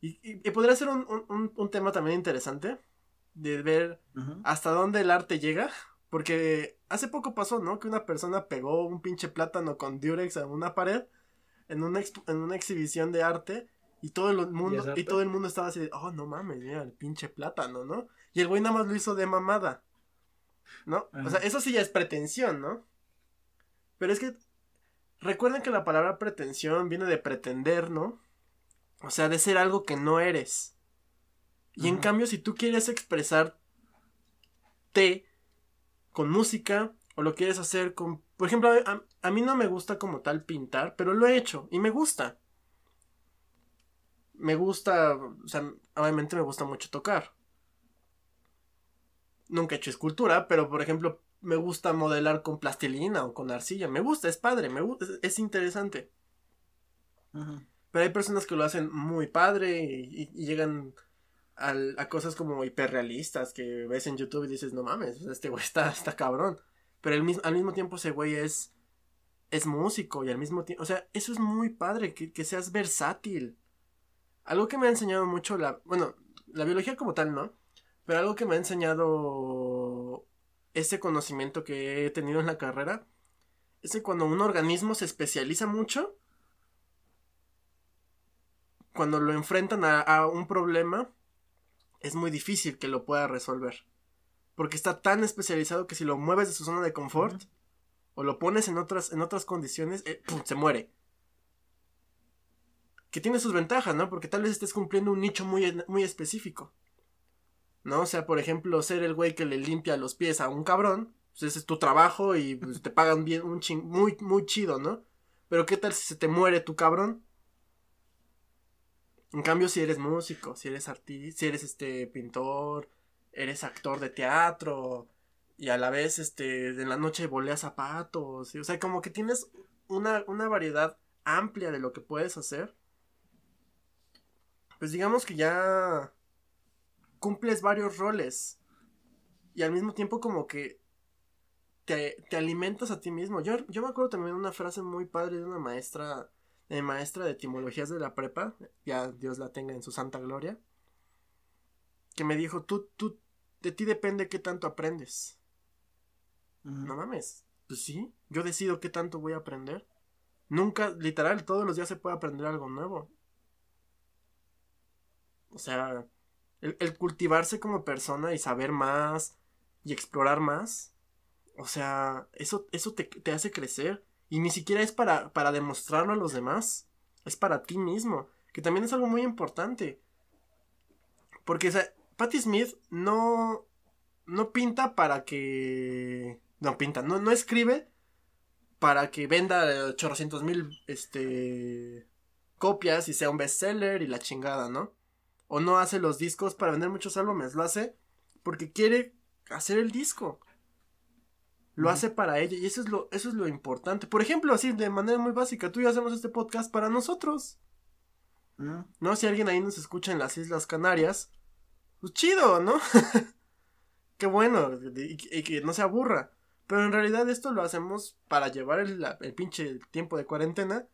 Y, podría ser un, tema también interesante. De ver hasta dónde el arte llega. Porque hace poco pasó, ¿no? Que una persona pegó un pinche plátano con Durex a una pared. En una, en una exhibición de arte. Y todo el mundo, y todo el mundo estaba así de, oh, no mames, mira el pinche plátano, ¿no? Y el güey nada más lo hizo de mamada. ¿No? O sea, eso sí ya es pretensión, ¿no? Pero es que recuerden que la palabra pretensión viene de pretender, ¿no? O sea, de ser algo que no eres. Y en cambio, si tú quieres expresarte con música o lo quieres hacer con... Por ejemplo, a, a, mí no me gusta como tal pintar, pero lo he hecho y me gusta. Me gusta, o sea, obviamente me gusta mucho tocar. Nunca he hecho escultura, pero por ejemplo, me gusta modelar con plastilina o con arcilla. Me gusta, es padre, me gusta, es, interesante. Pero hay personas que lo hacen muy padre y, llegan a cosas como hiperrealistas que ves en YouTube y dices, no mames, este güey está, está cabrón. Pero al mismo tiempo ese güey es, es músico y al mismo tiempo, o sea, eso es muy padre, que, que seas versátil. Algo que me ha enseñado mucho la, bueno, la biología como tal, ¿no? Pero algo que me ha enseñado ese conocimiento que he tenido en la carrera es que cuando un organismo se especializa mucho, cuando lo enfrentan a, un problema, es muy difícil que lo pueda resolver. Porque está tan especializado que si lo mueves de su zona de confort o lo pones en otras, en otras condiciones, eh, se muere. Que tiene sus ventajas, ¿no? Porque tal vez estés cumpliendo un nicho muy, muy específico. ¿No? O sea, por ejemplo, ser el güey que le limpia los pies a un cabrón, pues ese es tu trabajo y pues, te pagan bien, un ching, muy, muy chido, ¿no? Pero ¿qué tal si se te muere tu cabrón? En cambio, si eres músico, si eres artista, si eres este pintor, eres actor de teatro y a la vez este en la noche voleas zapatos, o sea, como que tienes una, una variedad amplia de lo que puedes hacer. Pues digamos que ya cumples varios roles y al mismo tiempo como que te, alimentas a ti mismo. Yo, yo me acuerdo también de una frase muy padre de una maestra, de maestra de etimologías de la prepa, ya Dios la tenga en su santa gloria, que me dijo, tú, tú, de ti depende qué tanto aprendes. No mames, pues sí, yo decido qué tanto voy a aprender. Nunca, literal, todos los días se puede aprender algo nuevo. O sea, el, cultivarse como persona y saber más y explorar más, o sea, eso, eso te, hace crecer. Y ni siquiera es para, para demostrarlo a los demás, es para ti mismo, que también es algo muy importante. Porque, o sea, Patti Smith no, no pinta para que... No pinta, no, no escribe para que venda chorrocientos mil este, copias y sea un bestseller y la chingada, ¿no? O no hace los discos para vender muchos álbumes, lo hace porque quiere hacer el disco. Lo hace para ella y eso es lo eso es lo importante. Por ejemplo, así de manera muy básica, tú y yo hacemos este podcast para nosotros. ¿No? Si alguien ahí nos escucha en las Islas Canarias, pues chido, ¿no? (laughs) Qué bueno y, que no se aburra. Pero en realidad esto lo hacemos para llevar el, el pinche tiempo de cuarentena.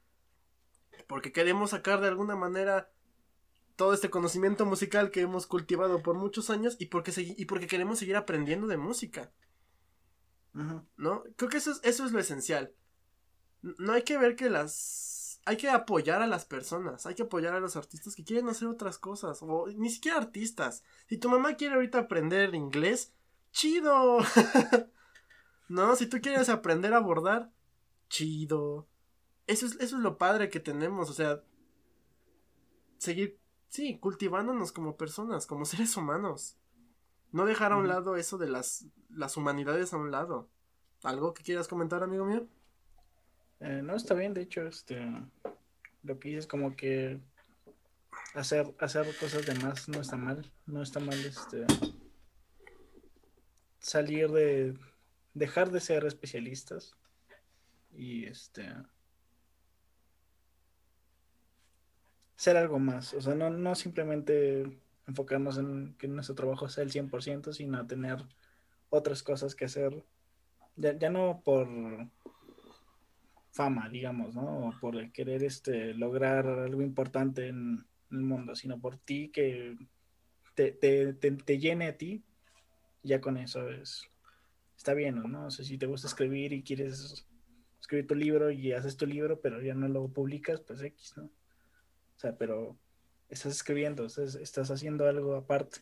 Porque queremos sacar de alguna manera todo este conocimiento musical que hemos cultivado por muchos años y porque, y porque queremos seguir aprendiendo de música. ¿No? Creo que eso es, eso es lo esencial. No hay que ver que las... Hay que apoyar a las personas, hay que apoyar a los artistas que quieren hacer otras cosas, o ni siquiera artistas. Si tu mamá quiere ahorita aprender inglés, chido. (laughs) no, si tú quieres aprender a bordar, chido. Eso es, eso es lo padre que tenemos, o sea, seguir Sí, cultivándonos como personas, como (laughs) seres humanos. No dejar a un lado eso de las, las humanidades a un lado. ¿Algo que quieras comentar, amigo mío? Eh, no, está bien, de hecho, este, lo que dices como que hacer, hacer cosas de más no está mal, no está mal, este, salir de, dejar de ser especialistas y, este, ser algo más. O sea, no, no simplemente enfocarnos en que nuestro trabajo sea el 100%, sino tener otras cosas que hacer. Ya, no por fama, digamos, ¿no? O por querer este, lograr algo importante en, el mundo, sino por ti que te, te, te, llene a ti. Ya con eso es, está bien, ¿no? O sea, si te gusta escribir y quieres escribir tu libro y haces tu libro, pero ya no lo publicas, pues X, ¿no? Sea, pero estás escribiendo, estás, haciendo algo aparte.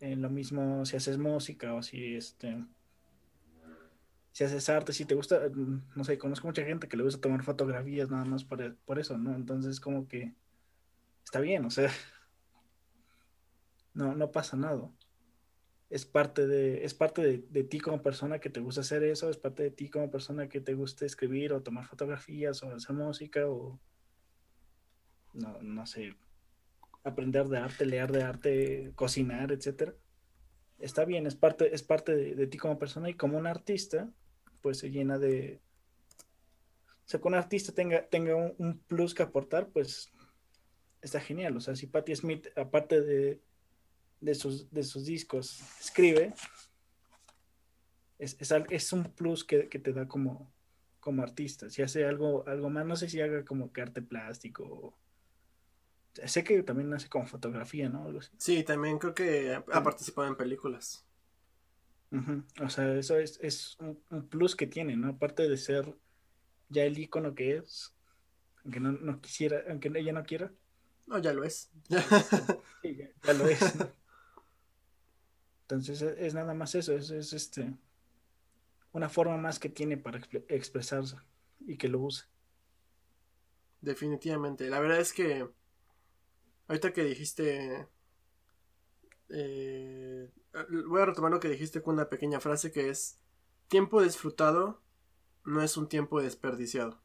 En lo mismo si haces música o si este si haces arte, si te gusta, no sé, conozco mucha gente que le gusta tomar fotografías nada más por, por eso, ¿no? Entonces como que está bien, o sea, (laughs) no, no pasa nada. Es parte de, es parte de, de, ti como persona que te gusta hacer eso, es parte de ti como persona que te gusta escribir o tomar fotografías o hacer música o no, no sé, aprender de arte, leer de arte, cocinar, etcétera. Está bien, es parte, es parte de, ti como persona y como un artista, pues se llena de. O sea, que un artista tenga, tenga un, plus que aportar, pues está genial. O sea, si Patti Smith, aparte de, de, sus, de sus discos, escribe, es, es, un plus que, que, te da como, como artista. Si hace algo, algo más, no sé si haga como que arte plástico Sé que también hace como fotografía, ¿no? Sí, también creo que ha participado en películas. O sea, eso es, un, plus que tiene, ¿no? Aparte de ser ya el icono que es, aunque no, quisiera, aunque ella no quiera. No, ya lo es. sí, ya, lo es. (laughs) Entonces es, nada más eso, es, es, este una forma más que tiene para expresarse y que lo use. Definitivamente. La verdad es que Ahorita que dijiste. Eh, voy a retomar lo que dijiste con una pequeña frase que es: Tiempo disfrutado no es un tiempo desperdiciado.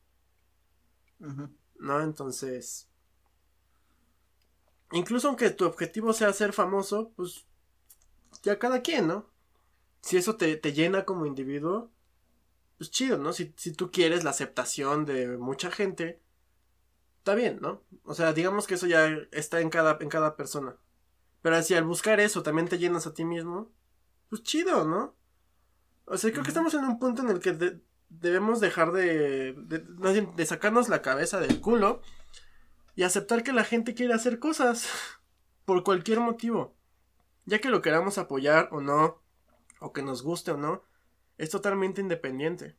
¿No? Entonces. Incluso aunque tu objetivo sea ser famoso, pues. Ya cada quien, ¿no? Si eso te, te llena como individuo, pues chido, ¿no? Si, si tú quieres la aceptación de mucha gente, está bien, ¿no? O sea, digamos que eso ya está en cada, en cada persona. Pero si al buscar eso también te llenas a ti mismo, pues chido, ¿no? O sea, creo que estamos en un punto en el que debemos dejar de, de, de sacarnos la cabeza del culo y aceptar que la gente quiere hacer cosas (laughs) por cualquier motivo. Ya que lo queramos apoyar o no, o que nos guste o no, es totalmente independiente.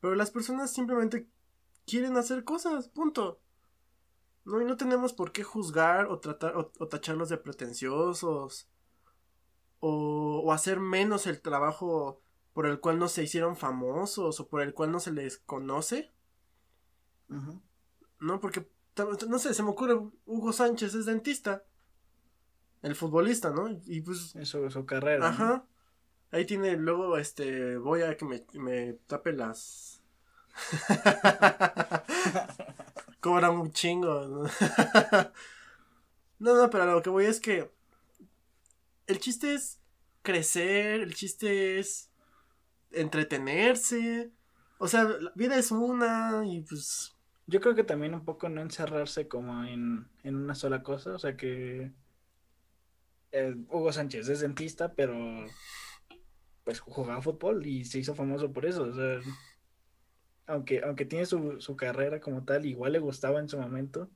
Pero las personas simplemente quieren hacer cosas, punto. No, y no tenemos por qué juzgar o tratar o, tacharlos de pretenciosos o, o, hacer menos el trabajo por el cual no se hicieron famosos o por el cual no se les conoce. No, porque no sé, se me ocurre Hugo Sánchez es dentista. El futbolista, ¿no? Y pues. Eso es su carrera. Ajá. Ahí tiene, luego, este, voy a que me, me tape las. (laughs) (laughs) cobra un chingo. no, (laughs) no, pero lo que voy es que el chiste es crecer, el chiste es entretenerse. O sea, la vida es una y pues... Yo creo que también un poco no encerrarse como en, en una sola cosa. O sea que eh, Hugo Sánchez es dentista, pero pues jugaba fútbol y se hizo famoso por eso. O sea, aunque, aunque tiene su, su carrera como tal, igual le gustaba en su momento.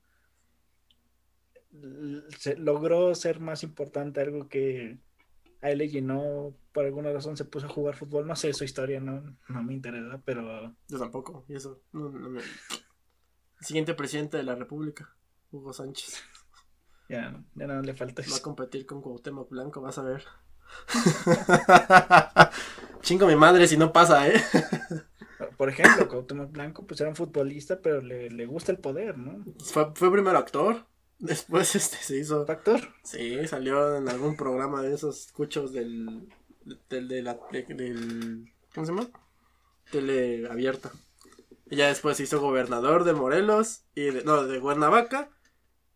Se, logró ser más importante algo que a él le llenó, por alguna razón se puso a jugar fútbol. No sé su historia, no, no me interesa, pero. Yo tampoco, y eso. No, no me... Siguiente presidente de la República, Hugo Sánchez. (laughs) Ya, ya no le falta Va a competir con Cuauhtémoc Blanco, vas a ver. (laughs) Chingo mi madre si no pasa, ¿eh? (laughs) Por ejemplo, Cuauhtémoc Blanco, pues era un futbolista, pero le, le gusta el poder, ¿no? Fue, fue primero actor. (laughs) Después este se hizo. ¿Actor? Sí, salió en algún programa de esos escuchos del. del, de la, del ¿Cómo se llama? Tele abierta. Y ya después se hizo gobernador de Morelos y de, no, de Cuernavaca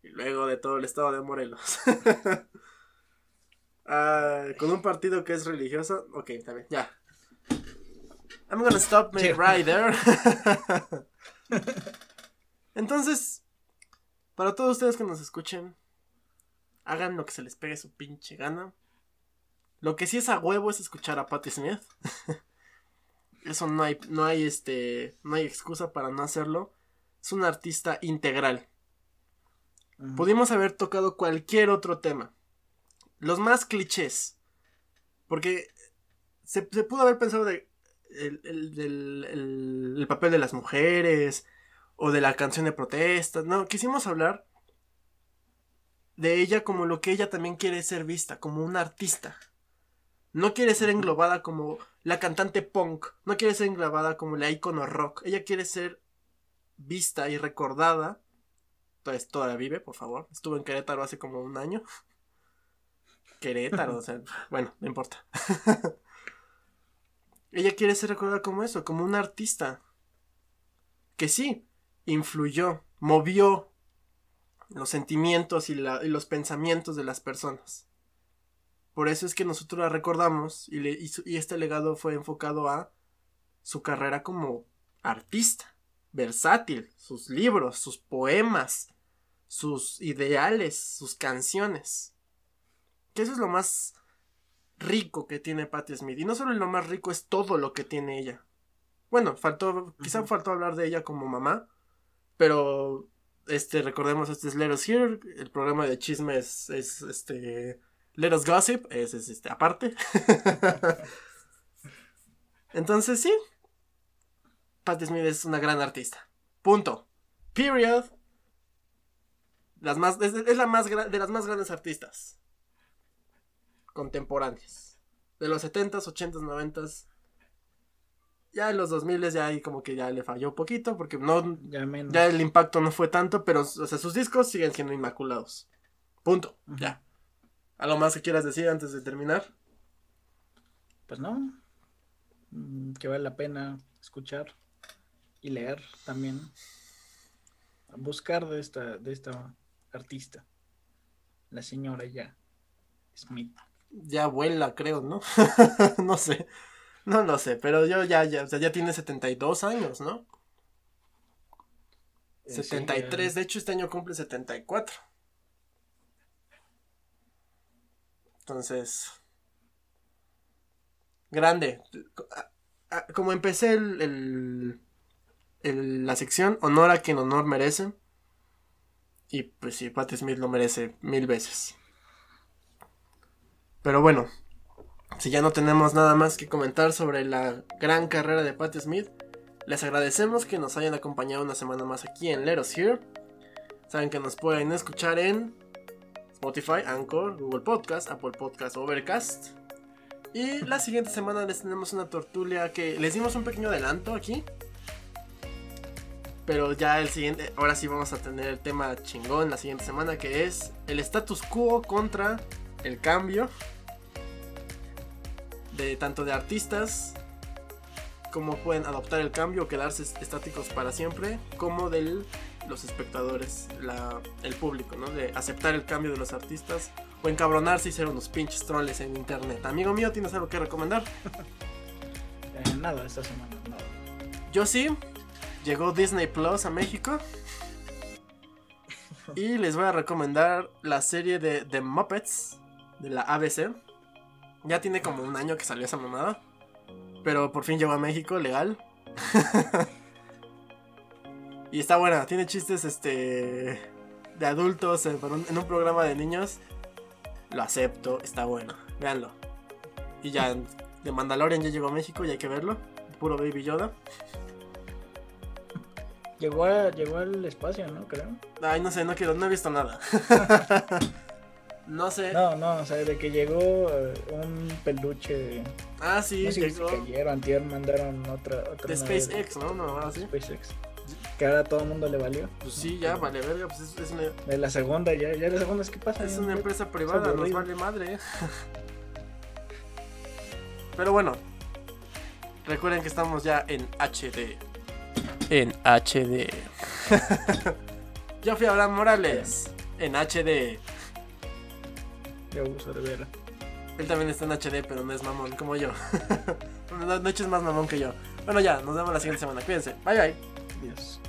y luego de todo el estado de Morelos. (laughs) Ah, con un partido que es religioso. Ok, está bien, ya. I'm gonna stop me right there. Entonces, para todos ustedes que nos escuchen, hagan lo que se les pegue su pinche gana. Lo que sí es a huevo es escuchar a Patti Smith. (laughs) Eso no hay, no hay este, no hay excusa para no hacerlo. Es un artista integral. Pudimos haber tocado cualquier otro tema. Los más clichés. Porque se, pudo haber pensado de el, el, el, papel de las mujeres o de la canción de protesta. No, quisimos hablar de ella como lo que ella también quiere ser vista, como una artista. No quiere ser englobada como la cantante punk, no quiere ser englobada como la icono rock. Ella quiere ser vista y recordada pues todavía vive, por favor. Estuvo en Querétaro hace como un año. Querétaro, o sea, (laughs) bueno, no importa. (laughs) Ella quiere ser recordada como eso, como una artista. Que sí, influyó, movió los sentimientos y, los pensamientos de las personas. Por eso es que nosotros la recordamos y, y este legado fue enfocado a su carrera como artista versátil, sus libros, sus poemas, sus ideales, sus canciones. Que eso es lo más rico que tiene Patti Smith. Y no solo lo más rico, es todo lo que tiene ella. Bueno, faltó, quizá faltó hablar de ella como mamá, pero este, recordemos, este es Let Us Hear, el programa de chismes es, este, Let Us Gossip, es, es este, aparte. (laughs) Entonces, sí, Patti Smith es una gran artista. Punto. Period. Las más, es, la más de las más grandes artistas contemporáneas. De los 70s, 80s, 90s. Ya en los 2000 ya ahí como que ya le falló un poquito porque no ya, el impacto no fue tanto, pero o sea, sus discos siguen siendo inmaculados. Punto. Ya. ¿Algo más que quieras decir antes de terminar? Pues no. Mm, que vale la pena escuchar y leer también. Buscar de esta, de esta artista. La señora ya. Smith. Ya abuela, creo, ¿no? (laughs) no sé. No lo sé, pero yo ya, ya, o sea, ya tiene 72 años, ¿no? 73, eh, de hecho este año cumple 74. Entonces, grande. Como empecé el, la sección honor a quien honor merece. Y pues sí, Patti Smith lo merece mil veces. Pero bueno, si ya no tenemos nada más que comentar sobre la gran carrera de Patti Smith, les agradecemos que nos hayan acompañado una semana más aquí en Let Us Here. Saben que nos pueden escuchar en Spotify, Anchor, Google Podcast, Apple Podcast, Overcast. Y la siguiente semana les tenemos una tortulia que les dimos un pequeño adelanto aquí. Pero ya el siguiente, ahora sí vamos a tener el tema chingón la siguiente semana que es el status quo contra el cambio de tanto de artistas como pueden adoptar el cambio o quedarse estáticos para siempre, como de los espectadores, el público, ¿no? De aceptar el cambio de los artistas o encabronarse y ser unos pinches troles en internet. Amigo mío, ¿tienes algo que recomendar? (laughs) Eh, nada, esta semana, nada. Yo sí, llegó Disney Plus a México. (laughs) Y les voy a recomendar la serie de The Muppets de la ABC. Ya tiene como un año que salió esa mamada. Pero por fin llegó a México, legal. (laughs) y está buena, tiene chistes este de adultos en un, en un programa de niños. Lo acepto, está bueno. Véanlo. Y ya, de Mandalorian ya llegó a México y hay que verlo. Puro Baby Yoda. Llegó, a- llegó al espacio, ¿no? Creo. Ay, no sé, no quiero, no he visto nada. (laughs) no sé. No, no, o sea, de que llegó eh, un peluche. de- Ah, sí, no sé si llegó ayer o antier mandaron otra. otra de SpaceX, ¿no? No, ahora sí. SpaceX. Que ahora todo el mundo le valió. Pues sí, ya, vale, verga, pues es, es una, De la segunda, ya, ya la segunda es que pasa. es Ya, una empresa privada, nos vale madre. Pero bueno, recuerden que estamos ya en HD. En HD. (laughs) Yo fui Abraham Morales, en HD. Yo uso de ver. Él también está en HD, pero no es mamón como yo. (laughs) no, no eches más mamón que yo. Bueno, ya, nos vemos la siguiente semana. Cuídense. Bye bye. Dios.